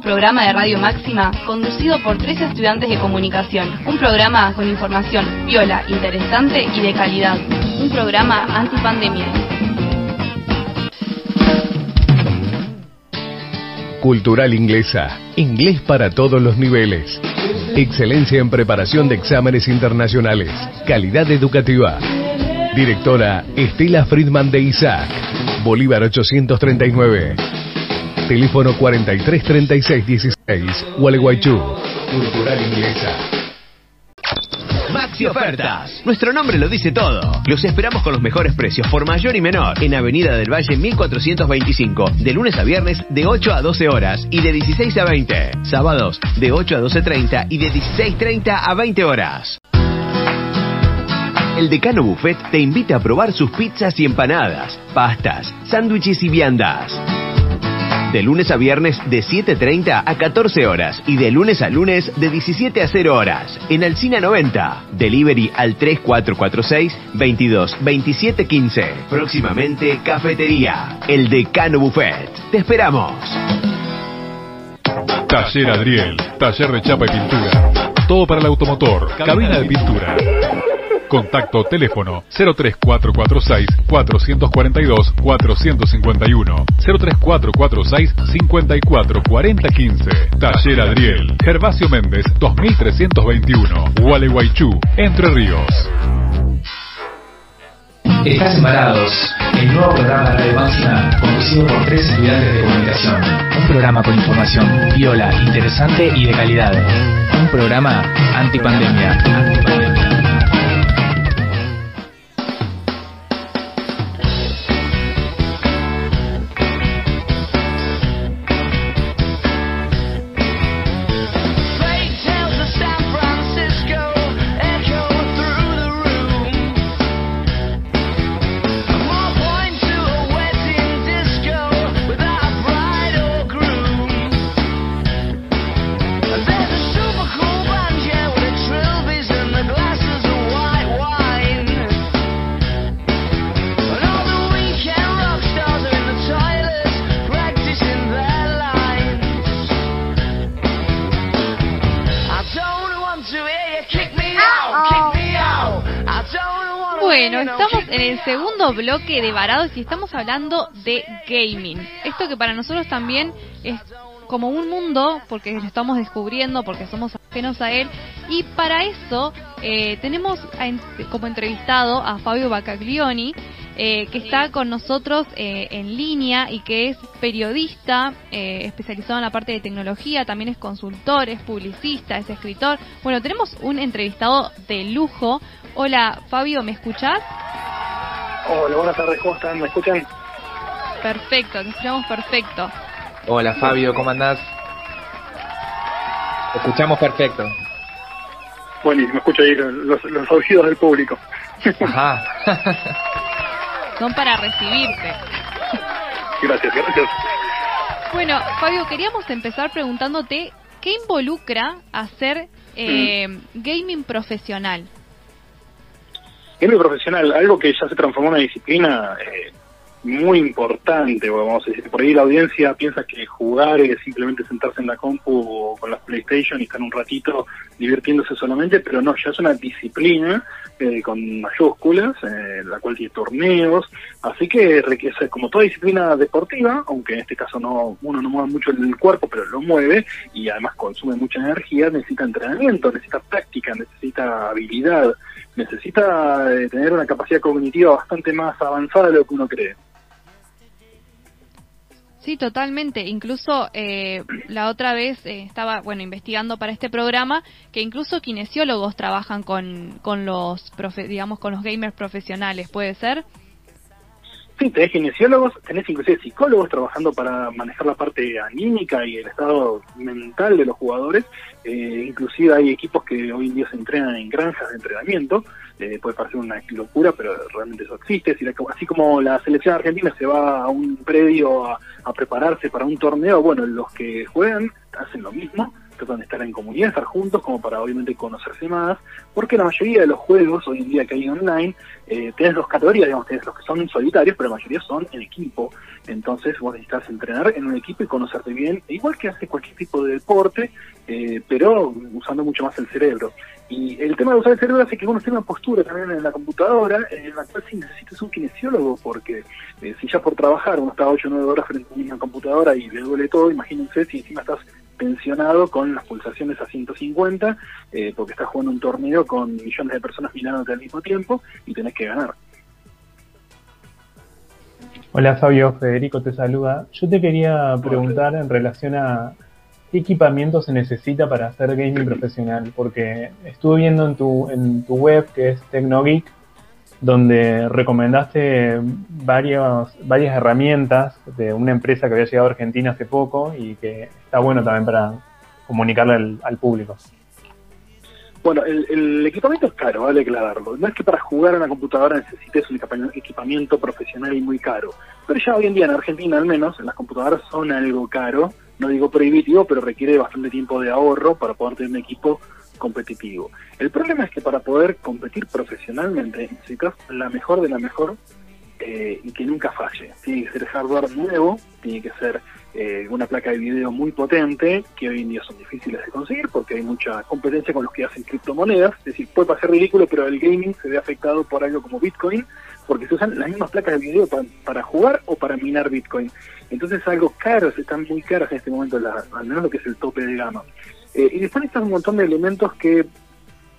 A: Programa de Radio Máxima conducido por tres estudiantes de comunicación. Un programa con información viola, interesante y de calidad. Un programa antipandemia.
F: Cultural Inglesa. Inglés para todos los niveles. Excelencia en preparación de exámenes internacionales. Calidad educativa. Directora Estela Friedman de Isaac. Bolívar 839. Teléfono 433616. Gualeguaychú. Cultural Inglesa.
G: Maxi Ofertas. Nuestro nombre lo dice todo. Los esperamos con los mejores precios por mayor y menor en Avenida del Valle 1425, de lunes a viernes de 8 a 12 horas y de 16 a 20. Sábados de 8 a 12.30 y de 16.30 a 20 horas. El Decano Buffet te invita a probar sus pizzas y empanadas, pastas, sándwiches y viandas. De lunes a viernes de 7.30 a 14 horas y de lunes a lunes de 17 a 0 horas. En Alcina 90. Delivery al 3446 22 27 15. Próximamente Cafetería. El Decano Buffet. Te esperamos.
H: Taller Adriel, taller de chapa y pintura. Todo para el automotor, cabina de pintura. Contacto teléfono 03446 442 451 03446 544015 Taller Adriel Gervasio Méndez 2321 Gualeguaychú Entre Ríos
I: Estás embarados, el nuevo programa de Radio Máxima conducido por tres estudiantes de comunicación. Un programa con información viola, interesante y de calidad. Un programa antipandemia. antipandemia.
D: Segundo bloque de Varados y estamos hablando de gaming. Esto que para nosotros también es como un mundo, porque lo estamos descubriendo, porque somos ajenos a él. Y para eso eh, tenemos como entrevistado a Fabio Bacaglioni, eh, que está con nosotros eh, en línea y que es periodista, eh, especializado en la parte de tecnología, también es consultor, es publicista, es escritor. Bueno, tenemos un entrevistado de lujo. Hola, Fabio, ¿me escuchás?
J: Hola, buenas tardes, ¿cómo están? ¿Me escuchan?
D: Perfecto, te escuchamos perfecto.
C: Hola Fabio, ¿cómo andás? Te escuchamos perfecto.
J: Buenísimo, me escucho ahí los, los aullidos del público.
C: Ajá.
D: Son para recibirte.
J: Gracias, gracias.
D: Bueno, Fabio, queríamos empezar preguntándote qué involucra hacer eh, gaming profesional.
J: Gaming profesional, algo que ya se transformó en una disciplina eh, muy importante, vamos a decir. Por ahí la audiencia piensa que jugar es simplemente sentarse en la compu o con las PlayStation y estar un ratito divirtiéndose solamente, pero no, ya es una disciplina eh, con mayúsculas, eh, la cual tiene torneos, así que requiere, como toda disciplina deportiva, aunque en este caso no uno no mueve mucho el cuerpo, pero lo mueve y además consume mucha energía, necesita entrenamiento, necesita práctica, necesita habilidad, necesita eh, tener una capacidad cognitiva bastante más avanzada de lo que uno cree.
D: Sí, totalmente. Incluso eh, la otra vez eh, estaba, bueno, investigando para este programa que incluso kinesiólogos trabajan con, con los, profe, digamos, con los gamers profesionales. ¿Puede ser?
J: Sí, tenés kinesiólogos, tenés inclusive psicólogos trabajando para manejar la parte anímica y el estado mental de los jugadores. Eh, inclusive hay equipos que hoy en día se entrenan en granjas de entrenamiento. Eh, puede parecer una locura, pero realmente eso existe. Así como la selección argentina se va a un predio a, a prepararse para un torneo, bueno, los que juegan hacen lo mismo tratan de estar en comunidad, estar juntos, como para obviamente conocerse más, porque la mayoría de los juegos hoy en día que hay online, eh, tienes dos categorías, digamos, tienes los que son solitarios, pero la mayoría son en equipo. Entonces vos necesitas entrenar en un equipo y conocerte bien, igual que hace cualquier tipo de deporte, eh, pero usando mucho más el cerebro. Y el tema de usar el cerebro hace que uno tenga una postura también en la computadora, en la cual sí necesitas un kinesiólogo, porque eh, si ya por trabajar uno está 8 o 9 horas frente a una computadora y le duele todo, imagínense si encima estás tensionado con las pulsaciones a 150, eh, porque estás jugando un torneo con millones de personas mirándote al mismo tiempo y tenés que ganar.
E: Hola Fabio, Federico te saluda. Yo te quería preguntar en relación a qué equipamiento se necesita para hacer gaming profesional, porque estuve viendo en tu, en tu web que es TecnoGeek, donde recomendaste varios, varias herramientas de una empresa que había llegado a Argentina hace poco y que está bueno también para comunicarle al, al público.
J: Bueno, el, equipamiento es caro, vale aclararlo. No es que para jugar a una computadora necesites un equipamiento profesional y muy caro. Pero ya hoy en día en Argentina al menos, las computadoras son algo caro. No digo prohibitivo, pero requiere bastante tiempo de ahorro para poder tener un equipo competitivo. El problema es que para poder competir profesionalmente necesitas la mejor de la mejor eh, y que nunca falle. Tiene que ser hardware nuevo, tiene que ser eh, una placa de video muy potente, que hoy en día son difíciles de conseguir porque hay mucha competencia con los que hacen criptomonedas. Es decir, puede parecer ridículo, pero el gaming se ve afectado por algo como Bitcoin, porque se usan las mismas placas de video para, jugar o para minar Bitcoin. Entonces es algo caro, están muy caras en este momento, la, al menos lo que es el tope de gama. Eh, y después están un montón de elementos que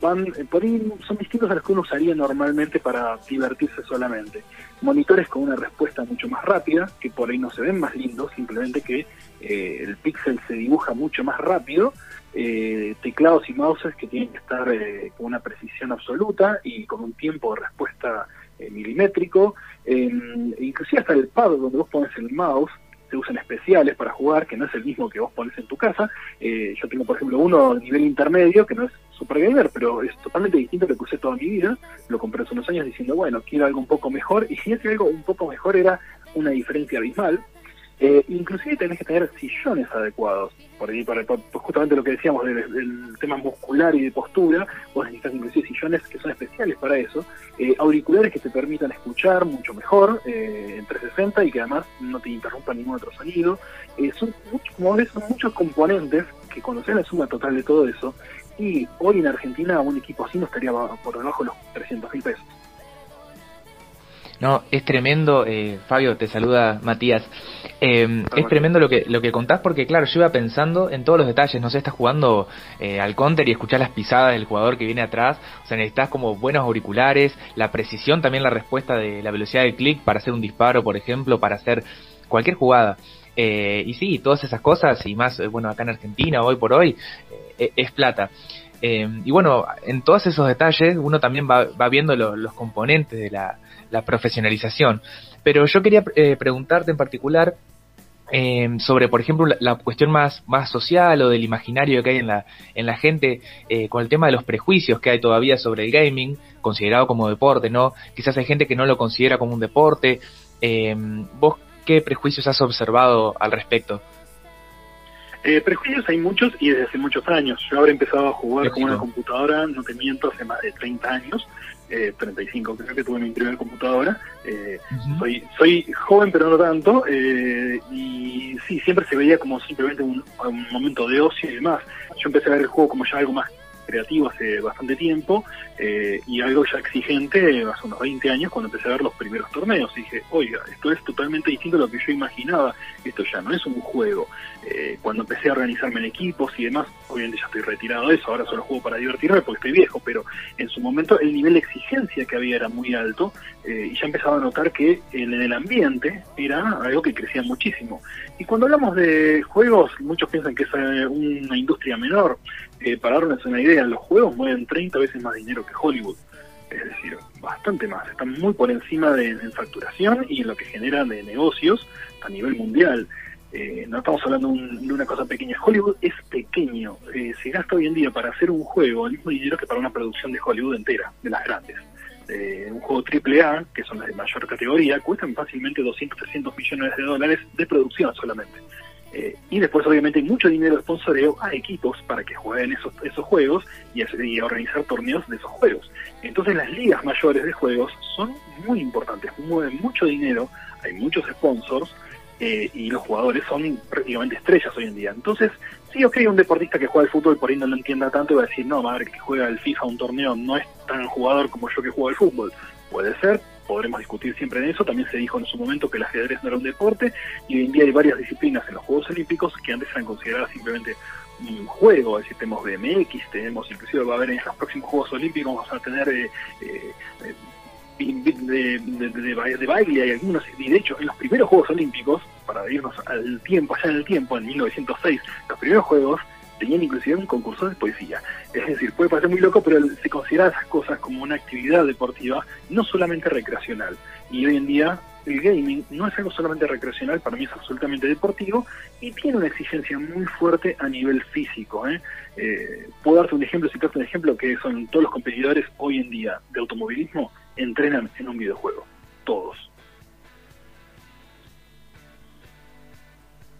J: van eh, por ahí son distintos a los que uno usaría normalmente para divertirse solamente. Monitores con una respuesta mucho más rápida, que por ahí no se ven más lindos, simplemente que eh, el píxel se dibuja mucho más rápido. Eh, teclados y mouses que tienen que estar eh, con una precisión absoluta y con un tiempo de respuesta eh, milimétrico. inclusive hasta el pad donde vos pones el mouse se usan especiales para jugar, que no es el mismo que vos pones en tu casa. Eh, yo tengo, por ejemplo, uno nivel intermedio, que no es super gamer, pero es totalmente distinto a lo que usé toda mi vida. Lo compré hace unos años diciendo, bueno, quiero algo un poco mejor, y si ese algo un poco mejor era una diferencia abismal. Eh, inclusive tenés que tener sillones adecuados, por ahí, para, por, justamente lo que decíamos del, tema muscular y de postura, vos necesitas inclusive sillones que son especiales para eso, eh, auriculares que te permitan escuchar mucho mejor eh, en 360 y que además no te interrumpan ningún otro sonido. Eh, son, mucho, como ves, son muchos componentes que cuando se la suma total de todo eso, y hoy en Argentina un equipo así no estaría por debajo de los 300 mil pesos.
C: No, es tremendo, eh, Fabio, te saluda Matías. Eh, es tremendo lo que lo que contás porque, claro, yo iba pensando en todos los detalles. No sé, estás jugando eh, al counter y escuchás las pisadas del jugador que viene atrás. O sea, necesitas como buenos auriculares, la precisión, también la respuesta de la velocidad del clic para hacer un disparo, por ejemplo, para hacer cualquier jugada. Eh, y sí, todas esas cosas, y más, bueno, acá en Argentina, hoy por hoy, eh, es plata. Eh, y bueno, en todos esos detalles uno también va, va viendo lo, los componentes de la, la, profesionalización. Pero yo quería eh, preguntarte en particular eh, sobre, por ejemplo, la, la, cuestión más, más social o del imaginario que hay en la, en la gente eh, con el tema de los prejuicios que hay todavía sobre el gaming, considerado como deporte, ¿no? Quizás hay gente que no lo considera como un deporte. Eh, ¿Vos qué prejuicios has observado al respecto?
J: Eh, prejuicios hay muchos y desde hace muchos años. Yo habré empezado a jugar con una computadora, no te miento, hace más de 30 años, eh, 35 creo que tuve mi primera computadora. Eh, uh -huh. soy, soy joven pero no tanto eh, y sí, siempre se veía como simplemente un, un, momento de ocio y demás. Yo empecé a ver el juego como ya algo más creativo hace bastante tiempo eh, y algo ya exigente hace unos 20 años cuando empecé a ver los primeros torneos. Y dije, oiga, esto es totalmente distinto a lo que yo imaginaba, esto ya no es un juego. Eh, cuando empecé a organizarme en equipos y demás, obviamente ya estoy retirado de eso, ahora solo juego para divertirme porque estoy viejo, pero en su momento el nivel de exigencia que había era muy alto eh, y ya empezaba a notar que en el ambiente era algo que crecía muchísimo. Y cuando hablamos de juegos, muchos piensan que es una industria menor. Eh, para darles una idea, los juegos mueven 30 veces más dinero que Hollywood. Es decir, bastante más. Están muy por encima de, en facturación y en lo que generan de negocios a nivel mundial. Eh, no estamos hablando un, de una cosa pequeña. Hollywood es pequeño. Eh, se gasta hoy en día para hacer un juego el mismo dinero que para una producción de Hollywood entera, de las grandes. Eh, un juego AAA, que son las de mayor categoría, cuestan fácilmente 200, 300 millones de dólares de producción solamente. Eh, y después obviamente hay mucho dinero de sponsoreo a equipos para que jueguen esos, esos juegos y, y organizar torneos de esos juegos. Entonces las ligas mayores de juegos son muy importantes, mueven mucho dinero, hay muchos sponsors eh, y los jugadores son prácticamente estrellas hoy en día. Entonces, sí, ok, un deportista que juega al fútbol por ahí no lo entienda tanto y va a decir, no, madre, que juega el FIFA un torneo no es tan jugador como yo que juego al fútbol. Puede ser, podremos discutir siempre en eso. También se dijo en su momento que el ajedrez no era un deporte y hoy en día hay varias disciplinas en los Juegos Olímpicos que antes eran consideradas simplemente un juego, es decir, tenemos BMX, tenemos inclusive va a haber en los próximos Juegos Olímpicos vamos a tener eh, eh, de, de, de, baile hay algunos, y de hecho en los primeros Juegos Olímpicos, para irnos al tiempo, allá en el tiempo, en 1906, los primeros Juegos tenían inclusive un concurso de poesía. Es decir, puede parecer muy loco, pero se considera esas cosas como una actividad deportiva, no solamente recreacional. Y hoy en día el gaming no es algo solamente recreacional, para mí es absolutamente deportivo y tiene una exigencia muy fuerte a nivel físico. ¿eh? Eh, puedo darte un ejemplo, citarte un ejemplo, que son todos los competidores hoy en día de automovilismo entrenan en un videojuego, todos.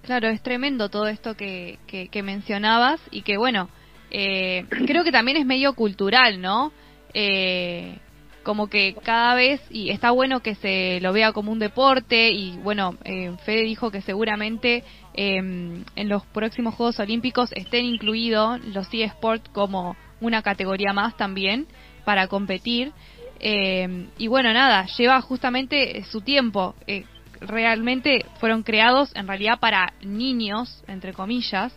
D: Claro, es tremendo todo esto que, que, mencionabas y que bueno, eh, creo que también es medio cultural, ¿no? Eh, como que cada vez, y está bueno que se lo vea como un deporte, y bueno, eh, Fede dijo que seguramente em, en los próximos Juegos Olímpicos estén incluidos los eSports como una categoría más también para competir. Eh, y bueno, nada, lleva justamente su tiempo. Eh, realmente fueron creados en realidad para niños, entre comillas.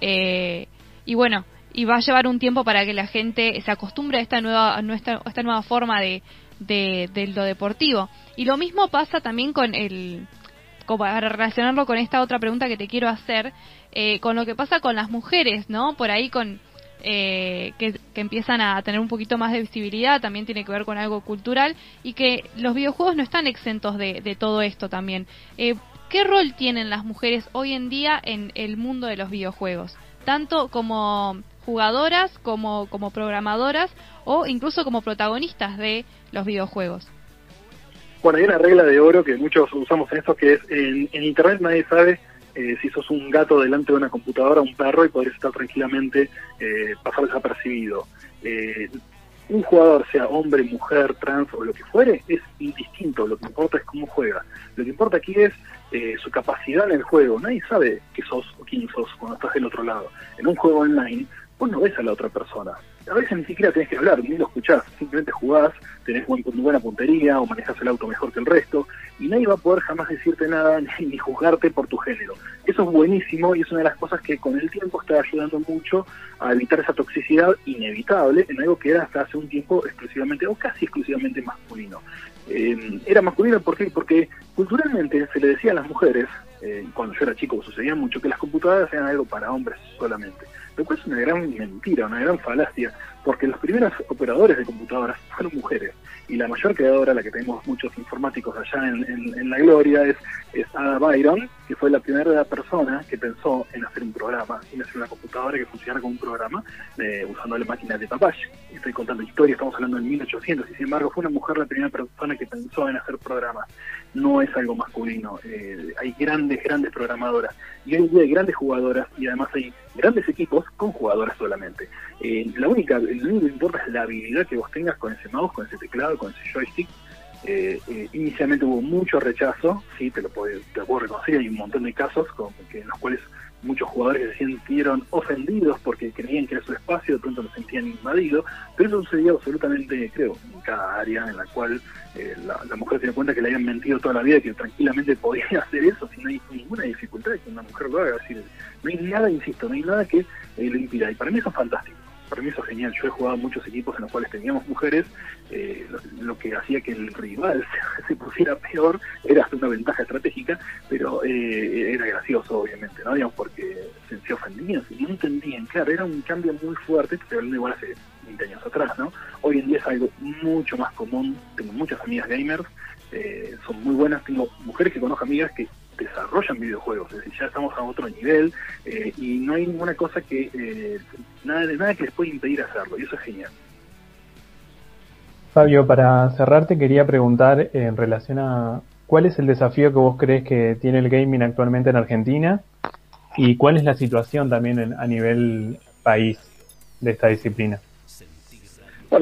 D: Eh, y bueno, y va a llevar un tiempo para que la gente se acostumbre a esta nueva, nuestra, esta nueva forma de, de, lo deportivo. Y lo mismo pasa también con el, para relacionarlo con esta otra pregunta que te quiero hacer, con lo que pasa con las mujeres, ¿no? Por ahí con eh, que, empiezan a tener un poquito más de visibilidad, también tiene que ver con algo cultural y que los videojuegos no están exentos de, todo esto también. Eh, ¿Qué rol tienen las mujeres hoy en día en el mundo de los videojuegos? Tanto como jugadoras, como, como programadoras o incluso como protagonistas de los videojuegos.
J: Bueno, hay una regla de oro que muchos usamos en esto que es en Internet nadie sabe eh, si sos un gato delante de una computadora, un perro, y podrías estar tranquilamente, eh, pasar desapercibido. Eh, un jugador, sea hombre, mujer, trans o lo que fuere, es indistinto. Lo que importa es cómo juega. Lo que importa aquí es eh, su capacidad en el juego. Nadie sabe qué sos o quién sos cuando estás del otro lado. En un juego online, vos no ves a la otra persona a veces ni siquiera tenés que hablar, ni lo escuchás, simplemente jugás, tenés buena puntería o manejas el auto mejor que el resto, y nadie va a poder jamás decirte nada ni, juzgarte por tu género. Eso es buenísimo y es una de las cosas que con el tiempo está ayudando mucho a evitar esa toxicidad inevitable en algo que era hasta hace un tiempo exclusivamente o casi exclusivamente masculino. Eh, era masculino ¿por qué? porque culturalmente se le decía a las mujeres, eh, cuando yo era chico sucedía mucho, que las computadoras eran algo para hombres solamente lo cual es una gran mentira, una gran falacia, porque los primeros operadores de computadoras fueron mujeres, y la mayor creadora, la que tenemos muchos informáticos allá en, la gloria, es, Ada Byron, que fue la primera persona que pensó en hacer un programa, en hacer una computadora que funcionara como un programa, eh, usando la máquina de Papache. Estoy contando historia, estamos hablando en 1800, y sin embargo fue una mujer la primera persona que pensó en hacer programas. No es algo masculino, eh, hay grandes, grandes programadoras, y hoy día hay grandes jugadoras, y además hay grandes equipos con jugadoras solamente. Eh, la única, lo único que importa es la habilidad que vos tengas con ese mouse, con ese teclado, con ese joystick. Eh, eh, inicialmente hubo mucho rechazo, sí, te lo puedo, te lo puedo reconocer, hay un montón de casos con, que, en los cuales muchos jugadores se sintieron ofendidos porque creían que era su espacio, de pronto lo sentían invadido, pero eso sucedía absolutamente, creo, en cada área en la cual eh, la, mujer se dio cuenta que le habían mentido toda la vida, que tranquilamente podía hacer eso sin no hay ninguna dificultad que una mujer lo haga. decir, no hay nada, insisto, no hay nada que eh, lo. Y para mí eso es fantástico para mí eso es genial. Yo he jugado muchos equipos en los cuales teníamos mujeres, eh, lo, que hacía que el rival se, pusiera peor era hasta una ventaja estratégica, pero eh, era gracioso, obviamente, ¿no? Digamos, porque se, se ofendían, y no entendían. Claro, era un cambio muy fuerte, pero igual hace 20 años atrás, ¿no? Hoy en día es algo mucho más común. Tengo muchas amigas gamers, eh, son muy buenas. Tengo mujeres que conozco amigas que desarrollan videojuegos, es decir, ya estamos a otro nivel eh, y no hay ninguna cosa que, eh, nada, nada que les pueda impedir hacerlo, y eso es genial.
K: Fabio, para cerrarte quería preguntar en relación a cuál es el desafío que vos crees que tiene el gaming actualmente en Argentina ¿Y cuál es la situación también a nivel país de esta disciplina?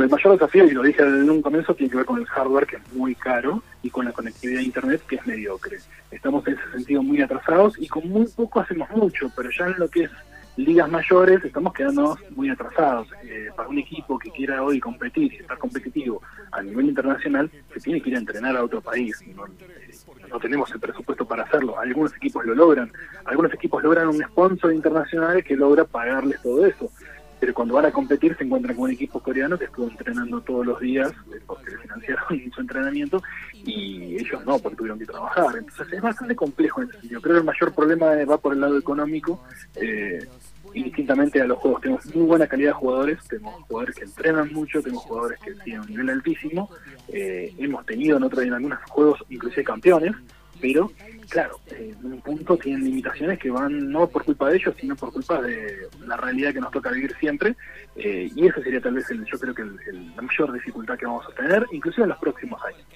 J: El mayor desafío, y lo dije en un comienzo, tiene que ver con el hardware, que es muy caro, y con la conectividad a Internet, que es mediocre. Estamos en ese sentido muy atrasados y con muy poco hacemos mucho, pero ya en lo que es ligas mayores estamos quedándonos muy atrasados. Eh, para un equipo que quiera hoy competir y estar competitivo a nivel internacional, se tiene que ir a entrenar a otro país. No, eh, no tenemos el presupuesto para hacerlo. Algunos equipos lo logran. Algunos equipos logran un sponsor internacional que logra pagarles todo eso pero cuando van a competir se encuentran con un equipo coreano que estuvo entrenando todos los días eh, porque le financiaron su entrenamiento y ellos no, porque tuvieron que trabajar. Entonces es bastante complejo en ese sentido. Creo que el mayor problema va por el lado económico. Eh, y distintamente a los juegos tenemos muy buena calidad de jugadores, tenemos jugadores que entrenan mucho, tenemos jugadores que tienen un nivel altísimo, eh, hemos tenido en, otros en algunos juegos inclusive campeones, pero claro, en un punto tienen limitaciones que van no por culpa de ellos, sino por culpa de la realidad que nos toca vivir siempre, eh, y eso sería tal vez, el, yo creo que la mayor dificultad que vamos a tener, inclusive en los próximos años.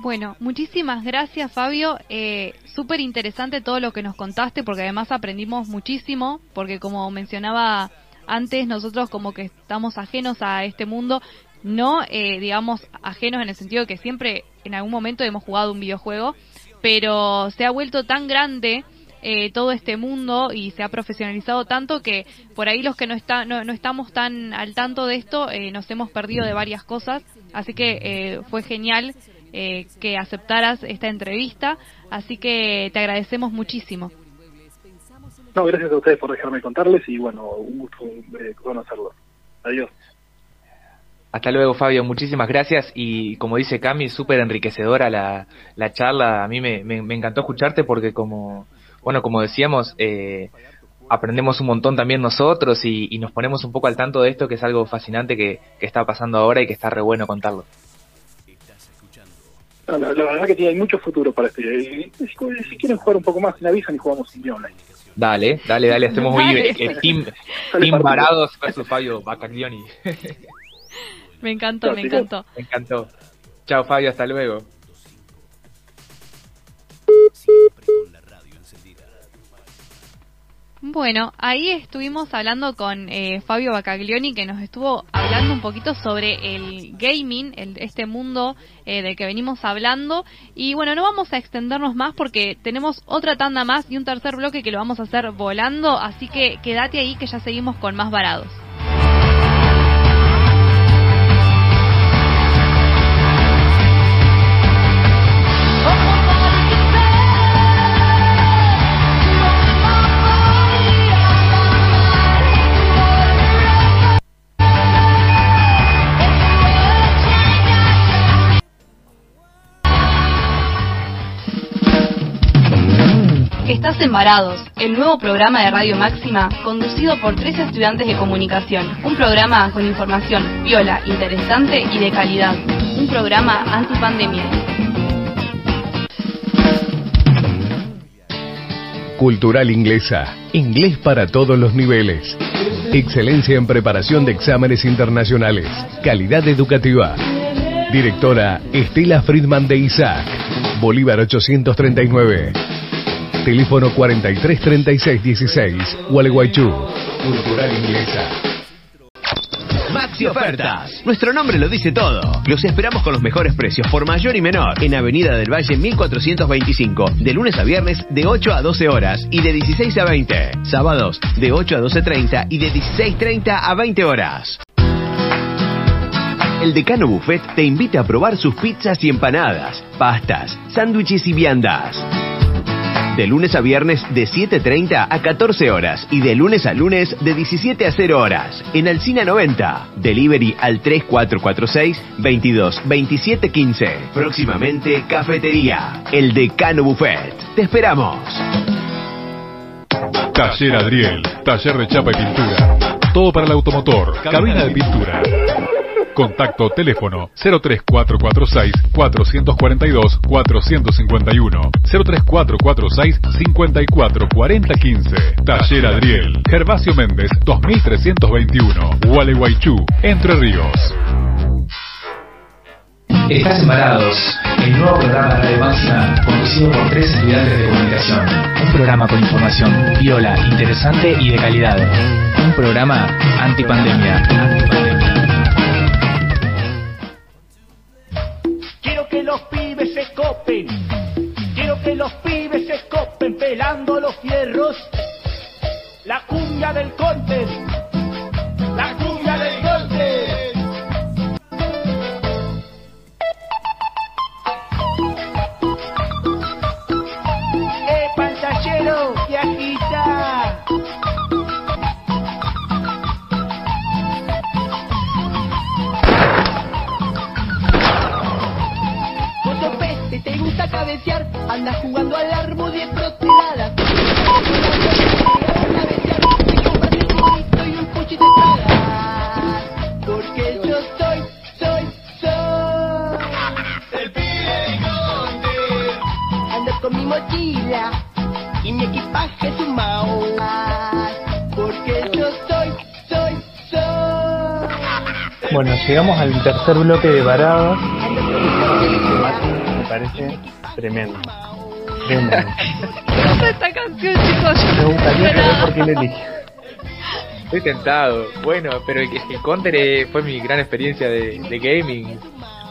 D: Bueno, muchísimas gracias Fabio. Eh, Súper interesante todo lo que nos contaste porque además aprendimos muchísimo porque como mencionaba antes nosotros como que estamos ajenos a este mundo, no eh, digamos ajenos en el sentido de que siempre en algún momento hemos jugado un videojuego, pero se ha vuelto tan grande eh, todo este mundo y se ha profesionalizado tanto que por ahí los que no, está, no, estamos tan al tanto de esto eh, nos hemos perdido de varias cosas, así que eh, fue genial que aceptaras esta entrevista, así que te agradecemos muchísimo.
J: No, gracias a ustedes por dejarme contarles y bueno, un gusto conocerlo. Adiós.
C: Hasta luego, Fabio. Muchísimas gracias. Y como dice Cami, súper enriquecedora la, la charla. A mí me, me, encantó escucharte porque como, bueno, como decíamos, eh, aprendemos un montón también nosotros y, nos ponemos un poco al tanto de esto, que es algo fascinante que, que está pasando ahora y que está re bueno contarlo.
J: la, verdad que tiene mucho futuro para este. Si, quieren jugar un poco más, me avisan y jugamos un día online.
C: Dale, dale, dale. Hacemos muy bien. Team, team Varados versus Fabio Bacaglioni.
D: Me encantó, me encantó.
C: Me encantó. Chao Fabio, hasta luego.
D: Bueno, ahí estuvimos hablando con eh, Fabio Bacaglioni que nos estuvo hablando un poquito sobre el gaming, el, este mundo eh, del que venimos hablando. Y bueno, no vamos a extendernos más porque tenemos otra tanda más y un tercer bloque que lo vamos a hacer volando. Así que quédate ahí que ya seguimos con más varados.
A: Estás Embarados, el nuevo programa de Radio Máxima conducido por tres estudiantes de comunicación. Un programa con información viola, interesante y de calidad. Un programa antipandemia.
F: Cultural Inglesa. Inglés para todos los niveles. Excelencia en preparación de exámenes internacionales. Calidad educativa. Directora Estela Friedman de Isaac. Bolívar 839. Teléfono 433616, Gualeguaychú. Cultural Inglesa.
G: Maxi Ofertas. Nuestro nombre lo dice todo. Los esperamos con los mejores precios por mayor y menor. En Avenida del Valle 1425. De lunes a viernes de 8 a 12 horas y de 16 a 20. Sábados de 8 a 12.30 y de 16.30 a 20 horas. El Decano Buffet te invita a probar sus pizzas y empanadas, pastas, sándwiches y viandas de lunes a viernes de 7.30 a 14 horas y de lunes a lunes de 17 a 0 horas en Alcina 90. Delivery al 3446 22 27 15. Próximamente Cafetería, el Decano Buffet. Te esperamos.
H: Taller Adriel, taller de chapa y pintura. Todo para el automotor, cabina de pintura Contacto teléfono 03446 442 451 03446 544015 Taller Adriel Gervasio Méndez 2321 Gualeguaychú Entre Ríos
I: Estás embarados
L: el nuevo programa de Radio Máxima conducido por tres estudiantes de comunicación. Un programa con información viola, interesante y de calidad. Un programa antipandemia. antipandemia.
M: Pibes se copen. Quiero que los pibes se copen pelando los fierros. La cumbia del conte.
N: Andas jugando al árbol de tragas. Porque yo soy, soy, soy. El pibe Ando con mi mochila y mi equipaje mao. Porque yo soy, soy, soy.
E: Bueno, llegamos al tercer bloque de paradas. Me parece tremendo. Tremendo.
D: Esta canción, chicos.
E: Me gustaría saber por qué lo elige.
C: Estoy tentado. Bueno, pero el, el Counter eh, fue mi gran experiencia de, de gaming.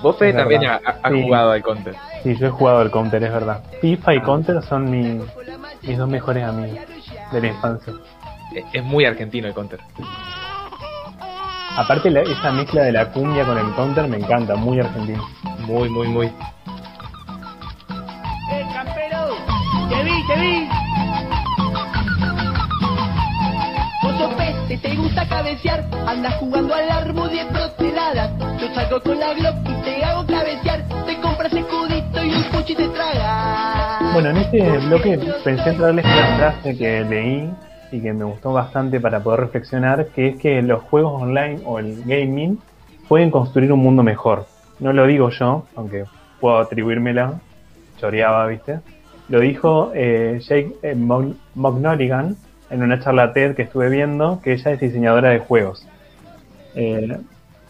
C: Vos, Fede, también ha- has
E: Sí.
C: jugado al Counter.
E: Sí, yo he jugado al Counter, es verdad. FIFA y Counter son mi- mis dos mejores amigos de la infancia.
C: Es- Es muy argentino el Counter.
E: Aparte, la- esa mezcla de la cumbia con el Counter me encanta, muy argentino.
C: Muy, muy, muy.
N: Gusta cabecear, andas jugando al árbol de proteladas. Yo salgo con la Glock y te hago cabecear, te compras escudito y un puchi te tragas.
E: Bueno, en este bloque pensé en traerles una frase que leí y que me gustó bastante para poder reflexionar, que es que los juegos online o el gaming pueden construir un mundo mejor. No lo digo yo, aunque puedo atribuírmela, choreaba, ¿viste? Lo dijo eh, Jake eh, Mognoligan en una charla TED que estuve viendo, que ella es diseñadora de juegos. Eh,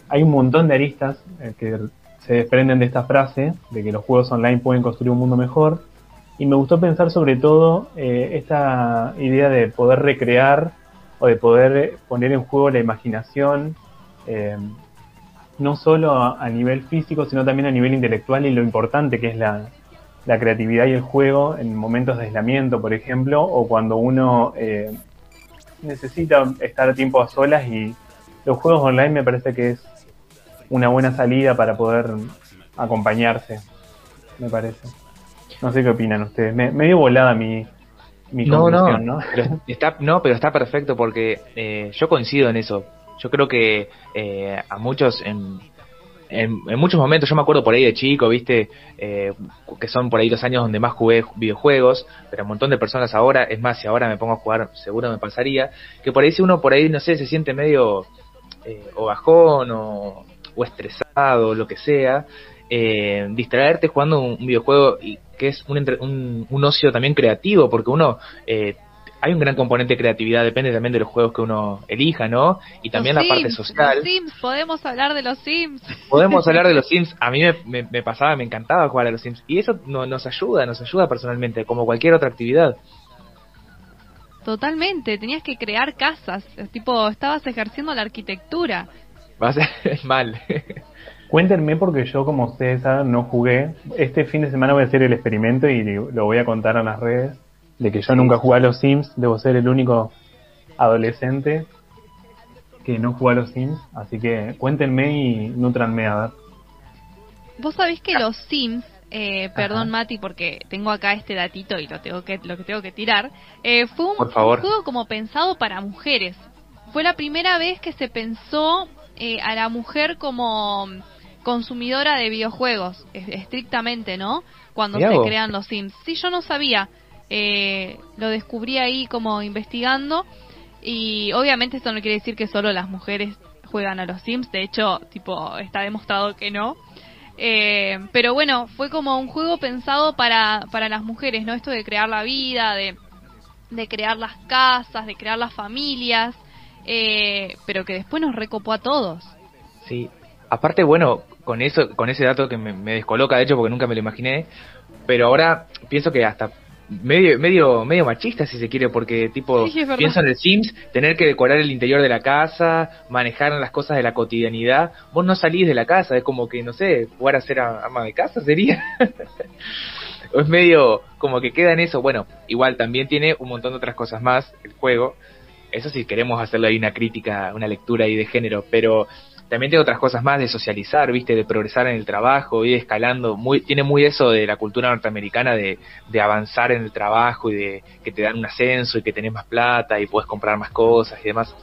E: hay un montón de aristas eh, que se desprenden de esta frase, de que los juegos online pueden construir un mundo mejor, y me gustó pensar sobre todo eh, esta idea de poder recrear o de poder poner en juego la imaginación, no solo a, a nivel físico, sino también a nivel intelectual y lo importante que es la, la creatividad y el juego en momentos de aislamiento, por ejemplo, o cuando uno eh, necesita estar tiempo a solas y los juegos online me parece que es una buena salida para poder acompañarse, me parece. No sé qué opinan ustedes. Me, medio volada mi, mi
C: No, no,
E: conclusión, ¿no?
C: Pero está, no, pero está perfecto porque eh, yo coincido en eso. Yo creo que eh, a muchos en, en, muchos momentos, yo me acuerdo por ahí de chico, viste, eh, que son por ahí los años donde más jugué videojuegos, pero un montón de personas ahora, es más, si ahora me pongo a jugar, seguro me pasaría, que por ahí si uno por ahí, no sé, se siente medio eh, o bajón o, o estresado, lo que sea, eh, distraerte jugando un, videojuego y que es un, un, un ocio también creativo, porque uno eh, hay un gran componente de creatividad, depende también de los juegos que uno elija, ¿no? Y también
D: Los
C: la parte social.
D: Los Sims, podemos hablar de los Sims.
C: Podemos hablar de los Sims. A mí me, me- me pasaba, me encantaba jugar a los Sims. Y eso no, nos ayuda, nos ayuda personalmente, como cualquier otra actividad.
D: Totalmente, tenías que crear casas, es tipo, estabas ejerciendo la arquitectura.
C: Va a ser mal.
E: Cuéntenme porque yo, como ustedes saben, no jugué. Este fin de semana voy a hacer el experimento y lo voy a contar en las redes de que yo nunca jugué a los Sims. Debo ser el único adolescente que no juega a los Sims. Así que cuéntenme y nutranme a ver.
D: Vos sabés que los Sims, eh, perdón Mati porque tengo acá este datito y lo tengo que lo que tengo que tirar, eh, fue un,
C: Por favor.
D: un juego como pensado para mujeres. Fue la primera vez que se pensó eh, a la mujer como consumidora de videojuegos, es- estrictamente, ¿no? Cuando se crean los Sims. Sí, yo no sabía. Eh, lo descubrí ahí como investigando y obviamente esto no quiere decir que solo las mujeres juegan a los Sims, de hecho, tipo, está demostrado que no. Eh, pero bueno, fue como un juego pensado para, para las mujeres, ¿no? Esto de crear la vida, de, de crear las casas, de crear las familias, eh, pero que después nos recopó a todos.
C: Sí. Aparte, bueno, con eso, con ese dato que me, me descoloca de hecho porque nunca me lo imaginé, pero ahora pienso que hasta medio medio medio machista si se quiere porque tipo
D: Sí,
C: pienso en el Sims tener que decorar el interior de la casa manejar las cosas de la cotidianidad. Vos no salís de la casa es como que no sé jugar a ser ama de casa sería. Es medio como que queda en eso. Bueno igual también tiene un montón de otras cosas más el juego. Eso sí queremos hacerle ahí una crítica una lectura ahí de género pero también tiene otras cosas más de socializar, viste, de progresar en el trabajo, ir escalando, muy, tiene muy eso de la cultura norteamericana de, de avanzar en el trabajo y de que te dan un ascenso y que tenés más plata y puedes comprar más cosas y demás.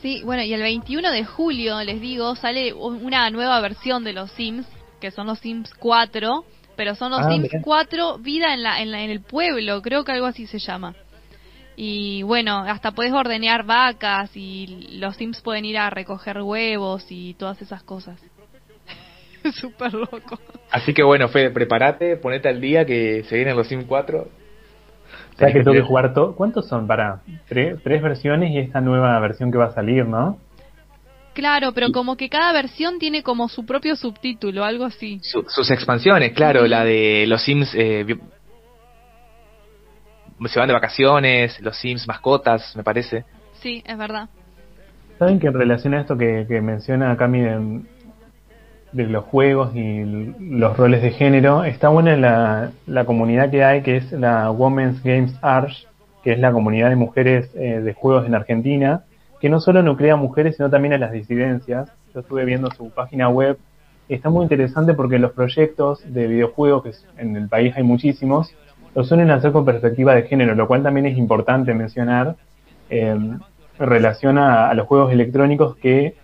D: Sí, bueno, y el 21 de julio, les digo, sale una nueva versión de los Sims, que son los Sims 4, pero son los
C: Ah,
D: Sims
C: mirá.
D: 4 vida en, la, en, la- en el pueblo, creo que algo así se llama. Y bueno, hasta puedes ordenear vacas y los Sims pueden ir a recoger huevos y todas esas cosas. Súper loco.
C: Así que bueno, Fede, prepárate, ponete al día que se vienen los Sim 4.
E: O sea que tengo que jugar todo. ¿Cuántos son? Para tres, tres versiones y esta nueva versión que va a salir, ¿no?
D: Claro, pero como que cada versión tiene como su propio subtítulo, algo así.
C: Su- sus expansiones, claro, la de los Sims eh, se van de vacaciones, los Sims mascotas, me parece.
D: Sí, es verdad.
E: Saben que en relación a esto que, que menciona Cami de, de los juegos y los roles de género, está buena la, la comunidad que hay, que es la Women's Games Arch, que es la comunidad de mujeres eh, de juegos en Argentina, que no solo nuclea a mujeres, sino también a las disidencias. Yo estuve viendo su página web. Está muy interesante porque los proyectos de videojuegos, que en el país hay muchísimos, lo suelen hacer con perspectiva de género, lo cual también es importante mencionar eh, en relación a, a los juegos electrónicos que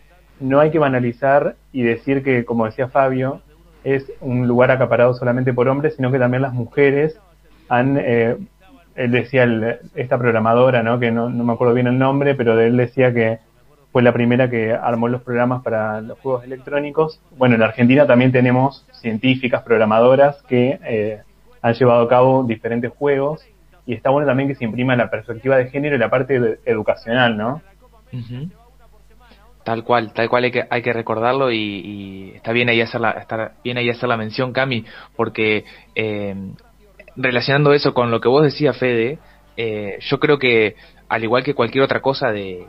E: no hay que banalizar y decir que, como decía Fabio, es un lugar acaparado solamente por hombres, sino que también las mujeres han, eh, él decía, el- esta programadora, ¿no? que no, no me acuerdo bien el nombre, pero él decía que fue la primera que armó los programas para los juegos electrónicos. Bueno, en Argentina también tenemos científicas, programadoras que eh, han llevado a cabo diferentes juegos y está bueno también que se imprima la perspectiva de género y la parte de- educacional, ¿no?
C: Tal cual, tal cual hay que, hay que recordarlo y, y está bien ahí hacer la, está bien ahí hacer la mención, Cami, porque eh, relacionando eso con lo que vos decías, Fede, eh, yo creo que al igual que cualquier otra cosa de,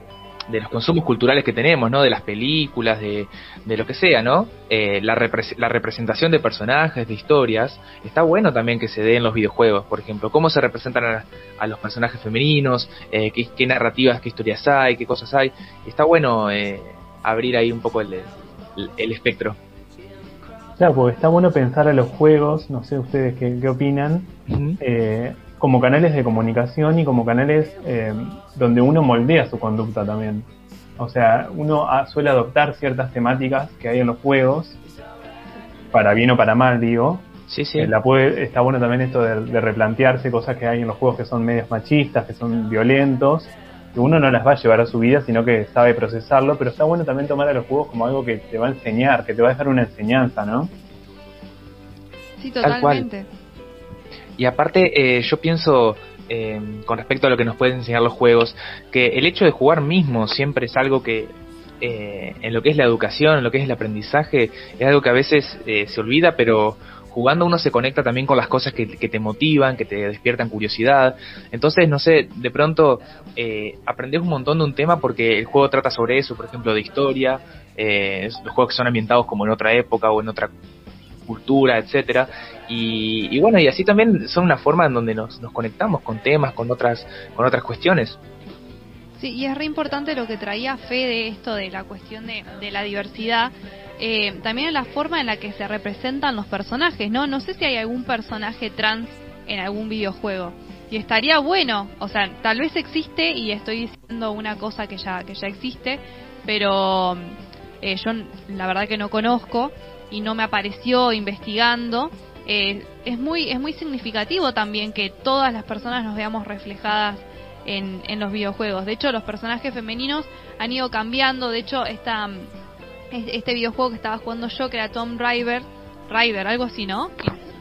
C: de los consumos culturales que tenemos, ¿no? De las películas, de, de lo que sea, ¿no? Eh, la, repres- la representación de personajes, de historias, está bueno también que se dé en los videojuegos, por ejemplo, cómo se representan a, a los personajes femeninos, eh, qué, qué narrativas, qué historias hay, qué cosas hay. Está bueno eh, abrir ahí un poco el, el, el espectro.
E: Claro, porque está bueno pensar a los juegos, no sé ustedes qué, qué opinan, eh, como canales de comunicación y como canales eh, donde uno moldea su conducta también. O sea, uno ah, suele adoptar ciertas temáticas que hay en los juegos, para bien o para mal, digo.
C: Sí, sí.
E: Eh, la puede, está bueno también esto de, de replantearse cosas que hay en los juegos que son medios machistas, que son violentos, que uno no las va a llevar a su vida, sino que sabe procesarlo, pero está bueno también tomar a los juegos como algo que te va a enseñar, que te va a dejar una enseñanza, ¿no?
D: Sí,
C: Tal cual. Y aparte, eh, yo pienso, eh, con respecto a lo que nos pueden enseñar los juegos, que el hecho de jugar mismo siempre es algo que, eh, en lo que es la educación, en lo que es el aprendizaje, es algo que a veces eh, se olvida, pero jugando uno se conecta también con las cosas que, te motivan, que te despiertan curiosidad. Entonces, no sé, de pronto eh, aprendes un montón de un tema porque el juego trata sobre eso, por ejemplo, de historia, eh, los juegos que son ambientados como en otra época o en otra cultura, etcétera y, y bueno y así también son una forma en donde nos, nos conectamos con temas con otras con otras cuestiones
D: Sí, y es re importante lo que traía Fede, esto de la cuestión de, de la diversidad, eh, también en la forma en la que se representan los personajes, ¿no? No sé si hay algún personaje trans en algún videojuego. Y estaría bueno, o sea, tal vez existe y estoy diciendo una cosa que ya, que ya existe, pero eh, yo la verdad que no conozco y no me apareció investigando. Eh, es muy es muy significativo también que todas las personas nos veamos reflejadas en, en los videojuegos. De hecho, los personajes femeninos han ido cambiando. De hecho, esta, es- este videojuego que estaba jugando yo, que era Tomb Raider, Raider, algo así, ¿no?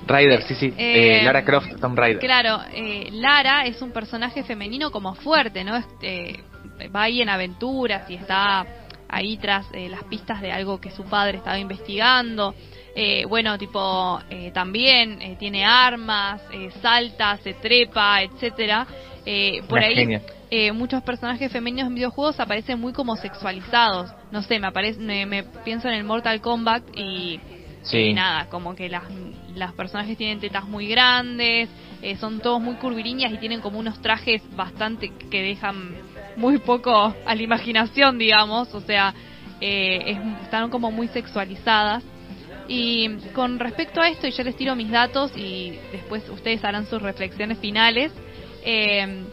C: Ryder sí sí
D: Eh,
C: eh, Lara Croft Tomb Raider
D: Claro, eh, Lara es un personaje femenino como fuerte, ¿no? Es- eh, va ahí en aventuras y está ahí tras eh, las pistas de algo que su padre estaba investigando. Eh, bueno, tipo, eh, también eh, tiene armas, eh, salta, se trepa, etcétera. Eh, por
C: Una
D: ahí eh, muchos personajes femeninos en videojuegos aparecen muy como sexualizados. No sé, me aparece, me, me pienso en el Mortal Kombat y
C: Sí.
D: y nada, como que las, las personajes tienen tetas muy grandes, son todos muy curvilíneas y tienen como unos trajes bastante que dejan muy poco a la imaginación, digamos, o sea, eh, es- están como muy sexualizadas. Y con respecto a esto, y yo les tiro mis datos y después ustedes harán sus reflexiones finales, eh,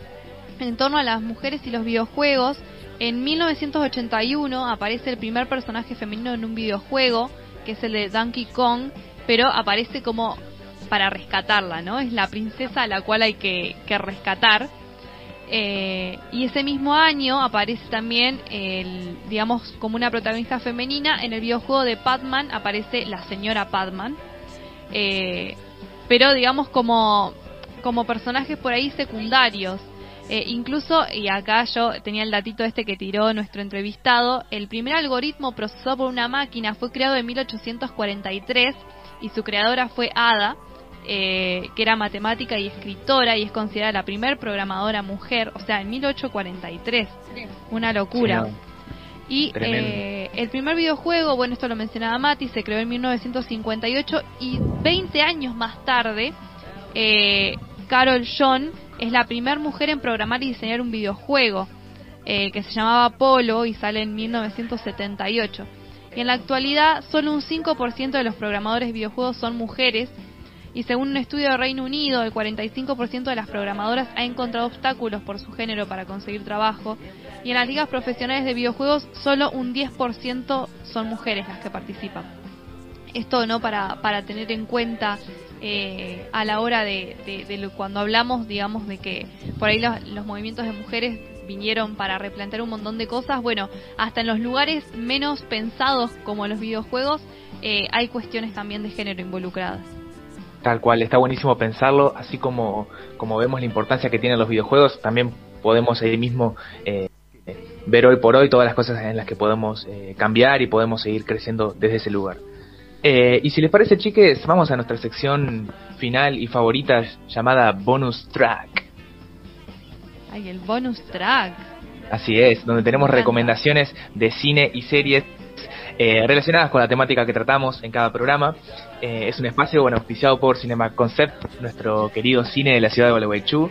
D: en torno a las mujeres y los videojuegos, en 1981 aparece el primer personaje femenino en un videojuego, que es el de Donkey Kong, pero aparece como para rescatarla, ¿no? Es la princesa a la cual hay que, que rescatar. Eh, y ese mismo año aparece también, el, digamos, como una protagonista femenina, en el videojuego de Padman aparece la señora Padman. Eh, pero digamos como, como personajes por ahí secundarios. Eh, incluso, y acá yo tenía el datito este que tiró nuestro entrevistado, el primer algoritmo procesado por una máquina fue creado en 1843 y su creadora fue Ada, eh, que era matemática y escritora y es considerada la primer programadora mujer, o sea, en 1843. Una locura.
C: Sí, no.
D: Y eh, el primer videojuego, bueno, esto lo mencionaba Mati, se creó en 1958 y 20 años más tarde, eh, Carol John es la primera mujer en programar y diseñar un videojuego eh, que se llamaba Polo y sale en 1978. Y en la actualidad, solo un 5% de los programadores de videojuegos son mujeres y según un estudio de Reino Unido, el 45% de las programadoras ha encontrado obstáculos por su género para conseguir trabajo. Y en las ligas profesionales de videojuegos, solo un 10% son mujeres las que participan. Esto no para, para tener en cuenta eh, a la hora de, lo- cuando hablamos, digamos, de que por ahí los, los movimientos de mujeres vinieron para replantear un montón de cosas. Bueno, hasta en los lugares menos pensados como los videojuegos, eh, hay cuestiones también de género involucradas.
C: Tal cual, está buenísimo pensarlo, así como, como vemos la importancia que tienen los videojuegos, también podemos ahí mismo eh, ver hoy por hoy todas las cosas en las que podemos eh, cambiar y podemos seguir creciendo desde ese lugar. Eh, y si les parece, chiques, vamos a nuestra sección final y favorita llamada Bonus Track.
D: Ay, el bonus track.
C: Así es, donde tenemos recomendaciones de cine y series eh, relacionadas con la temática que tratamos en cada programa. Eh, es un espacio bueno auspiciado por Cinema Concept, nuestro querido cine de la ciudad de Gualeguaychú.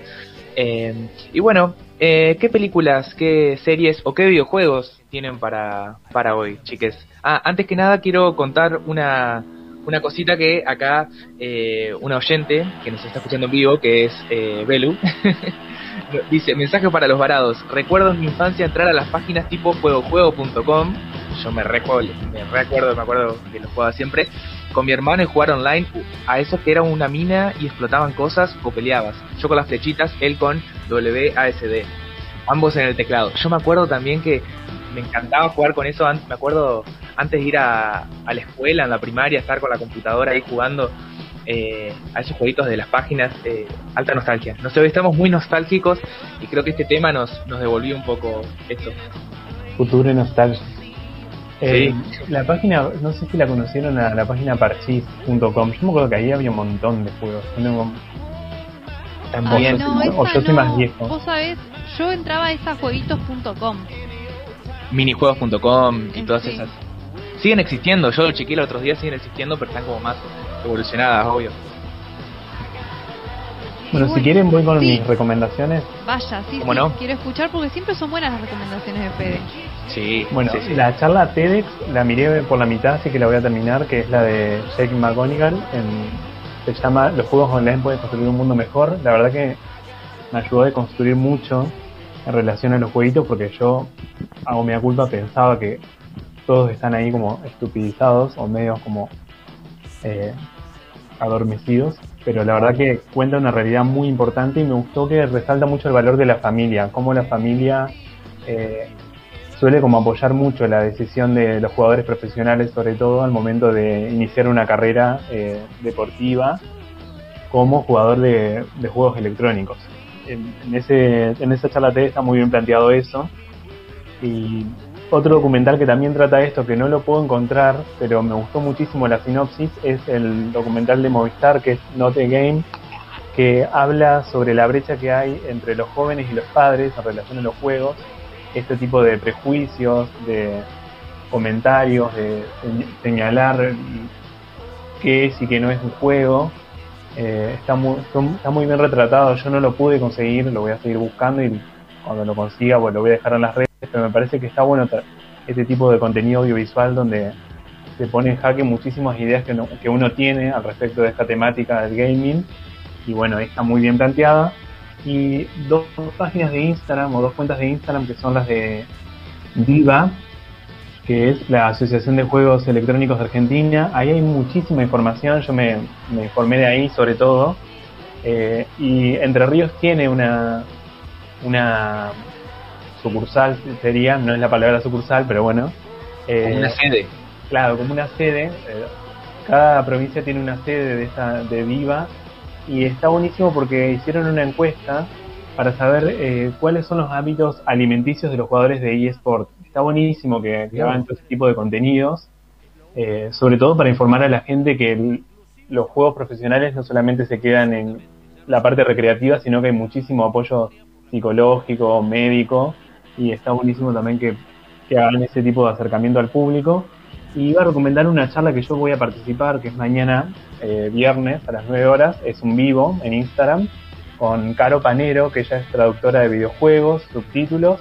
C: Eh, y bueno, eh, ¿qué películas, qué series o qué videojuegos tienen para, para hoy, chiques? Ah, antes que nada quiero contar una, una cosita que acá eh, una oyente que nos está escuchando en vivo, que es Belu, dice, mensaje para los varados, recuerdo en mi infancia entrar a las páginas tipo juegojuego.com, yo me recuerdo, me recuerdo, me acuerdo que lo jugaba siempre, con mi hermano y jugar online a eso que era una mina y explotaban cosas o peleabas. Yo con las flechitas, él con WASD. Ambos en el teclado. Yo me acuerdo también que me encantaba jugar con eso. Me acuerdo antes de ir a, la escuela, en la primaria, estar con la computadora ahí jugando eh, a esos jueguitos de las páginas. eh, alta nostalgia. No sé, estamos muy nostálgicos y creo que este tema nos, nos devolvió un poco eso.
E: Futuro y nostalgia. Eh,
C: Sí.
E: La página, no sé si la conocieron, a la página parchis.com. Yo me acuerdo que ahí había un montón de juegos. Tengo-
C: También.
E: o yo,
D: No,
E: soy- o
D: no.
E: más viejo.
D: Vos sabés, yo entraba a esa jueguitos.com.
C: Minijuegos.com y todas
D: Sí.
C: esas. Siguen existiendo. Yo lo chequeé los otros días, siguen existiendo, pero están como más evolucionadas, obvio.
E: Bueno, si quieren voy con
D: sí.
E: mis recomendaciones.
D: Vaya, sí,
C: ¿Cómo
D: sí,
C: no?
D: quiero escuchar porque siempre son buenas las recomendaciones de Fede.
C: Sí,
E: Bueno,
C: sí, sí.
E: la charla TEDx la miré por la mitad, así que la voy a terminar, que es la de Jake McGonigal. En, se llama Los juegos online pueden construir un mundo mejor. La verdad que me ayudó a construir mucho en relación a los jueguitos, porque yo, hago mi culpa, pensaba que todos están ahí como estupidizados o medios como eh, adormecidos. Pero la verdad que cuenta una realidad muy importante y me gustó que resalta mucho el valor de la familia, cómo la familia eh, suele como apoyar mucho la decisión de los jugadores profesionales, sobre todo al momento de iniciar una carrera eh, deportiva como jugador de, juegos electrónicos. En, en ese, en esa charla TED está muy bien planteado eso y otro documental que también trata esto, que no lo puedo encontrar, pero me gustó muchísimo la sinopsis, es el documental de Movistar, que es Not a Game, que habla sobre la brecha que hay entre los jóvenes y los padres en relación a los juegos, este tipo de prejuicios, de comentarios, de señalar qué es y qué no es un juego. Eh, está, muy, está muy bien retratado, yo no lo pude conseguir, lo voy a seguir buscando y cuando lo consiga pues lo voy a dejar en las redes, pero me parece que está bueno este tipo de contenido audiovisual donde se pone en jaque muchísimas ideas que, que uno tiene al respecto de esta temática del gaming y bueno, está muy bien planteada. Y dos, páginas de Instagram o dos cuentas de Instagram que son las de Diva, que es la Asociación de Juegos Electrónicos de Argentina. Ahí hay muchísima información, yo me, informé de ahí sobre todo. Eh, y Entre Ríos tiene una, una sucursal, sería, no es la palabra sucursal, pero bueno.
C: Eh, una sede.
E: Claro, como una sede. Eh, cada provincia tiene una sede de, esa, de Viva y está buenísimo porque hicieron una encuesta para saber eh, cuáles son los hábitos alimenticios de los jugadores de eSport. Está buenísimo que, hagan todo ese tipo de contenidos, eh, sobre todo para informar a la gente que los juegos profesionales no solamente se quedan en la parte recreativa, sino que hay muchísimo apoyo psicológico, médico, y está buenísimo también que, hagan ese tipo de acercamiento al público. Y iba a recomendar una charla que yo voy a participar, que es mañana, eh, viernes, a las 9 horas. Es un vivo en Instagram con Caro Panero, que ella es traductora de videojuegos, subtítulos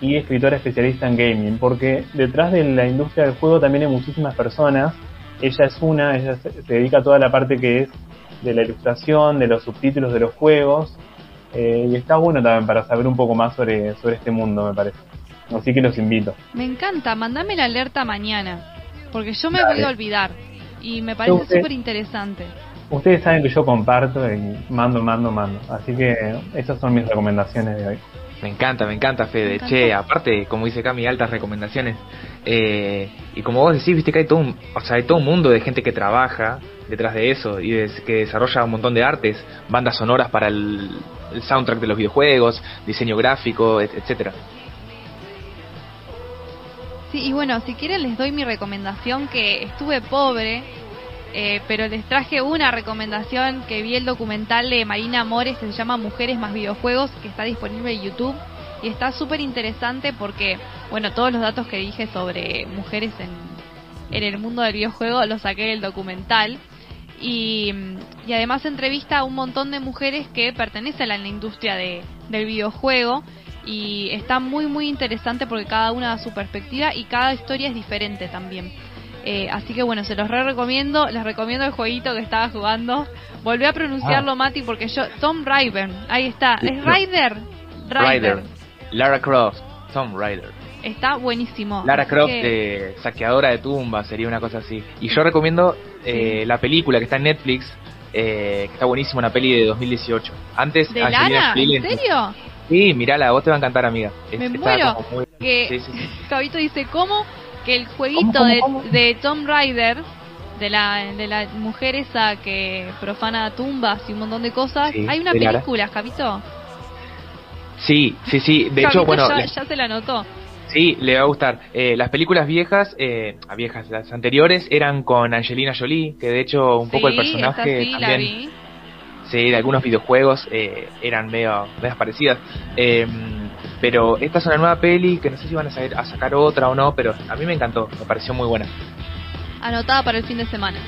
E: y escritora especialista en gaming. Porque detrás de la industria del juego también hay muchísimas personas. Ella es una, ella se, dedica a toda la parte que es de la ilustración, de los subtítulos de los juegos. Eh, y está bueno también para saber un poco más sobre, sobre este mundo, me parece. Así que los invito.
D: Me encanta, mandame la alerta mañana. Porque yo me voy a olvidar. Y me parece súper interesante.
E: Ustedes saben que yo comparto y mando, mando, mando. Así que esas son mis recomendaciones de hoy.
C: Me encanta, me encanta, Fede. Che, aparte, como dice Cami, altas recomendaciones. Eh, y como vos decís, viste que hay todo un, o sea, hay todo un mundo de gente que trabaja detrás de eso y que desarrolla un montón de artes, bandas sonoras para el, el soundtrack de los videojuegos, diseño gráfico, etcétera.
D: Sí, y bueno, si quieren les doy mi recomendación que estuve pobre, eh, pero les traje una recomendación que vi el documental de Marina Amores, se llama Mujeres más videojuegos, que está disponible en YouTube y está súper interesante porque, bueno, todos los datos que dije sobre mujeres en, en el mundo del videojuego los saqué del documental. Y, y, además entrevista a un montón de mujeres que pertenecen a la industria de, del videojuego y está muy muy interesante porque cada una da su perspectiva y cada historia es diferente también. Eh, así que bueno, se los re recomiendo, les recomiendo el jueguito que estaba jugando. Volví a pronunciarlo ah. Mati porque yo, Tom Rider, ahí está, es Rider.
C: Rider. Lara Croft, Tom Rider.
D: Está buenísimo.
C: Lara Croft, de saqueadora de tumbas, sería una cosa así. Y yo recomiendo eh, la película que está en Netflix, eh, que está buenísima, una peli de 2018. Antes,
D: ¿De Lara? ¿En serio?
C: Sí, mirala, vos te va a encantar, amiga.
D: Me muero. Que Cabito dice, ¿cómo? Que el jueguito de, de Tom Rider, de la, de la mujer esa que profana tumbas y un montón de cosas, hay una película, Cabito.
C: Sí, sí, sí. De hecho, bueno.
D: Ya, ya, se la notó.
C: Sí, le va a gustar. Eh, las películas viejas, eh, viejas, las anteriores, eran con Angelina Jolie, que de hecho un poco el personaje también sí, de algunos videojuegos eh, eran medio, medio parecidas. Em, pero esta es una nueva peli que no sé si van a, saber, a sacar otra o no, pero a mí me encantó, me pareció muy buena.
D: Anotada para el fin de semana.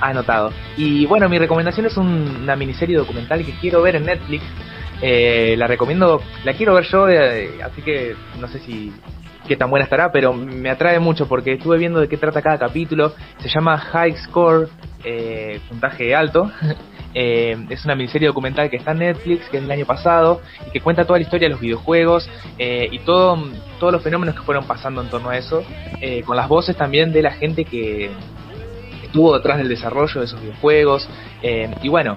C: Anotado. Y bueno, mi recomendación es una miniserie documental que quiero ver en Netflix. Eh, la recomiendo, la quiero ver yo, eh, así que no sé si qué tan buena estará, pero me atrae mucho porque estuve viendo de qué trata cada capítulo. Se llama High Score, puntaje alto. Eh, es una miniserie documental que está en Netflix, que es del año pasado, y que cuenta toda la historia de los videojuegos eh, y todo, todos los fenómenos que fueron pasando en torno a eso, eh, con las voces también de la gente que estuvo detrás del desarrollo de esos videojuegos. y bueno,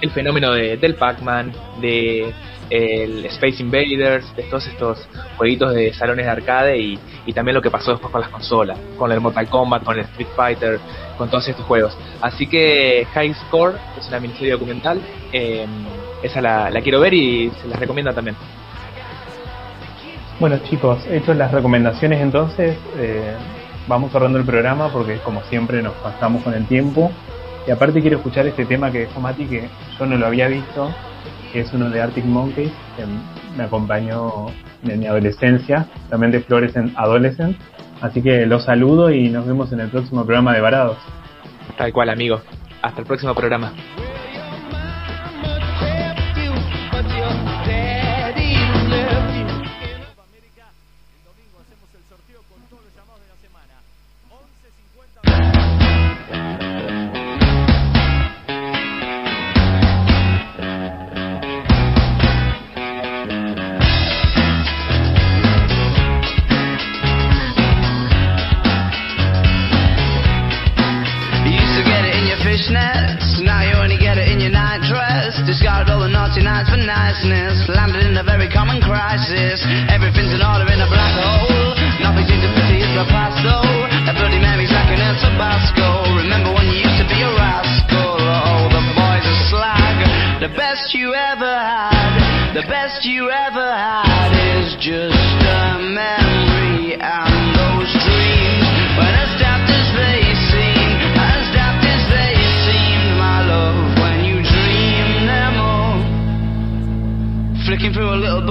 C: el fenómeno de, del Pac-Man, de el Space Invaders, de todos estos jueguitos de salones de arcade y, también lo que pasó después con las consolas, con el Mortal Kombat, con el Street Fighter, con todos estos juegos. Así que High Score es una miniserie documental, em, esa la, quiero ver y se las recomiendo también.
E: Bueno chicos, hechos las recomendaciones entonces, eh, vamos cerrando el programa porque como siempre nos pasamos con el tiempo. Y aparte quiero escuchar este tema que dijo Mati, que yo no lo había visto, es uno de Arctic Monkeys, que me acompañó de mi adolescencia, también de Fluorescent Adolescent. Así que los saludo y nos vemos en el próximo programa de Varados.
C: Tal cual, amigo. Hasta el próximo programa.
O: Nights for niceness, landed in a very common crisis. Everything's in order in a black hole. Nothing seems to pity is the past though. A bloody Mary's lacking in Tabasco. Remember when you used to be a rascal? Oh, the boys are slag. The best you ever had, the best you ever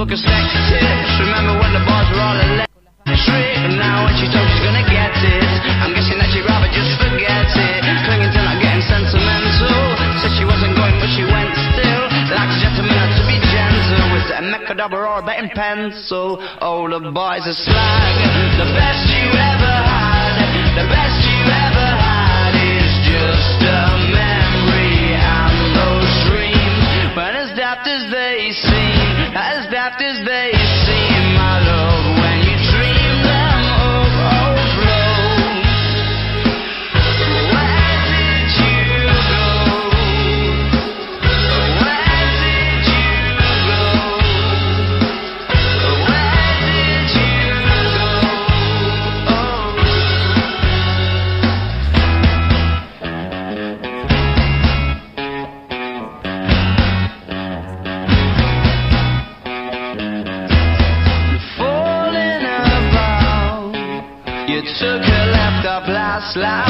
O: book of sex tips. Remember when the boys were all electric? And now when she told she's gonna get it, I'm guessing that she'd rather just forget it. Clinging to not getting sentimental. Said she wasn't going, but she went still. Like a gentleman had to be gentle. It a mechadobber or a betting pencil? Oh, the boys are slag. The best you ever had, the best you ever had
A: slide.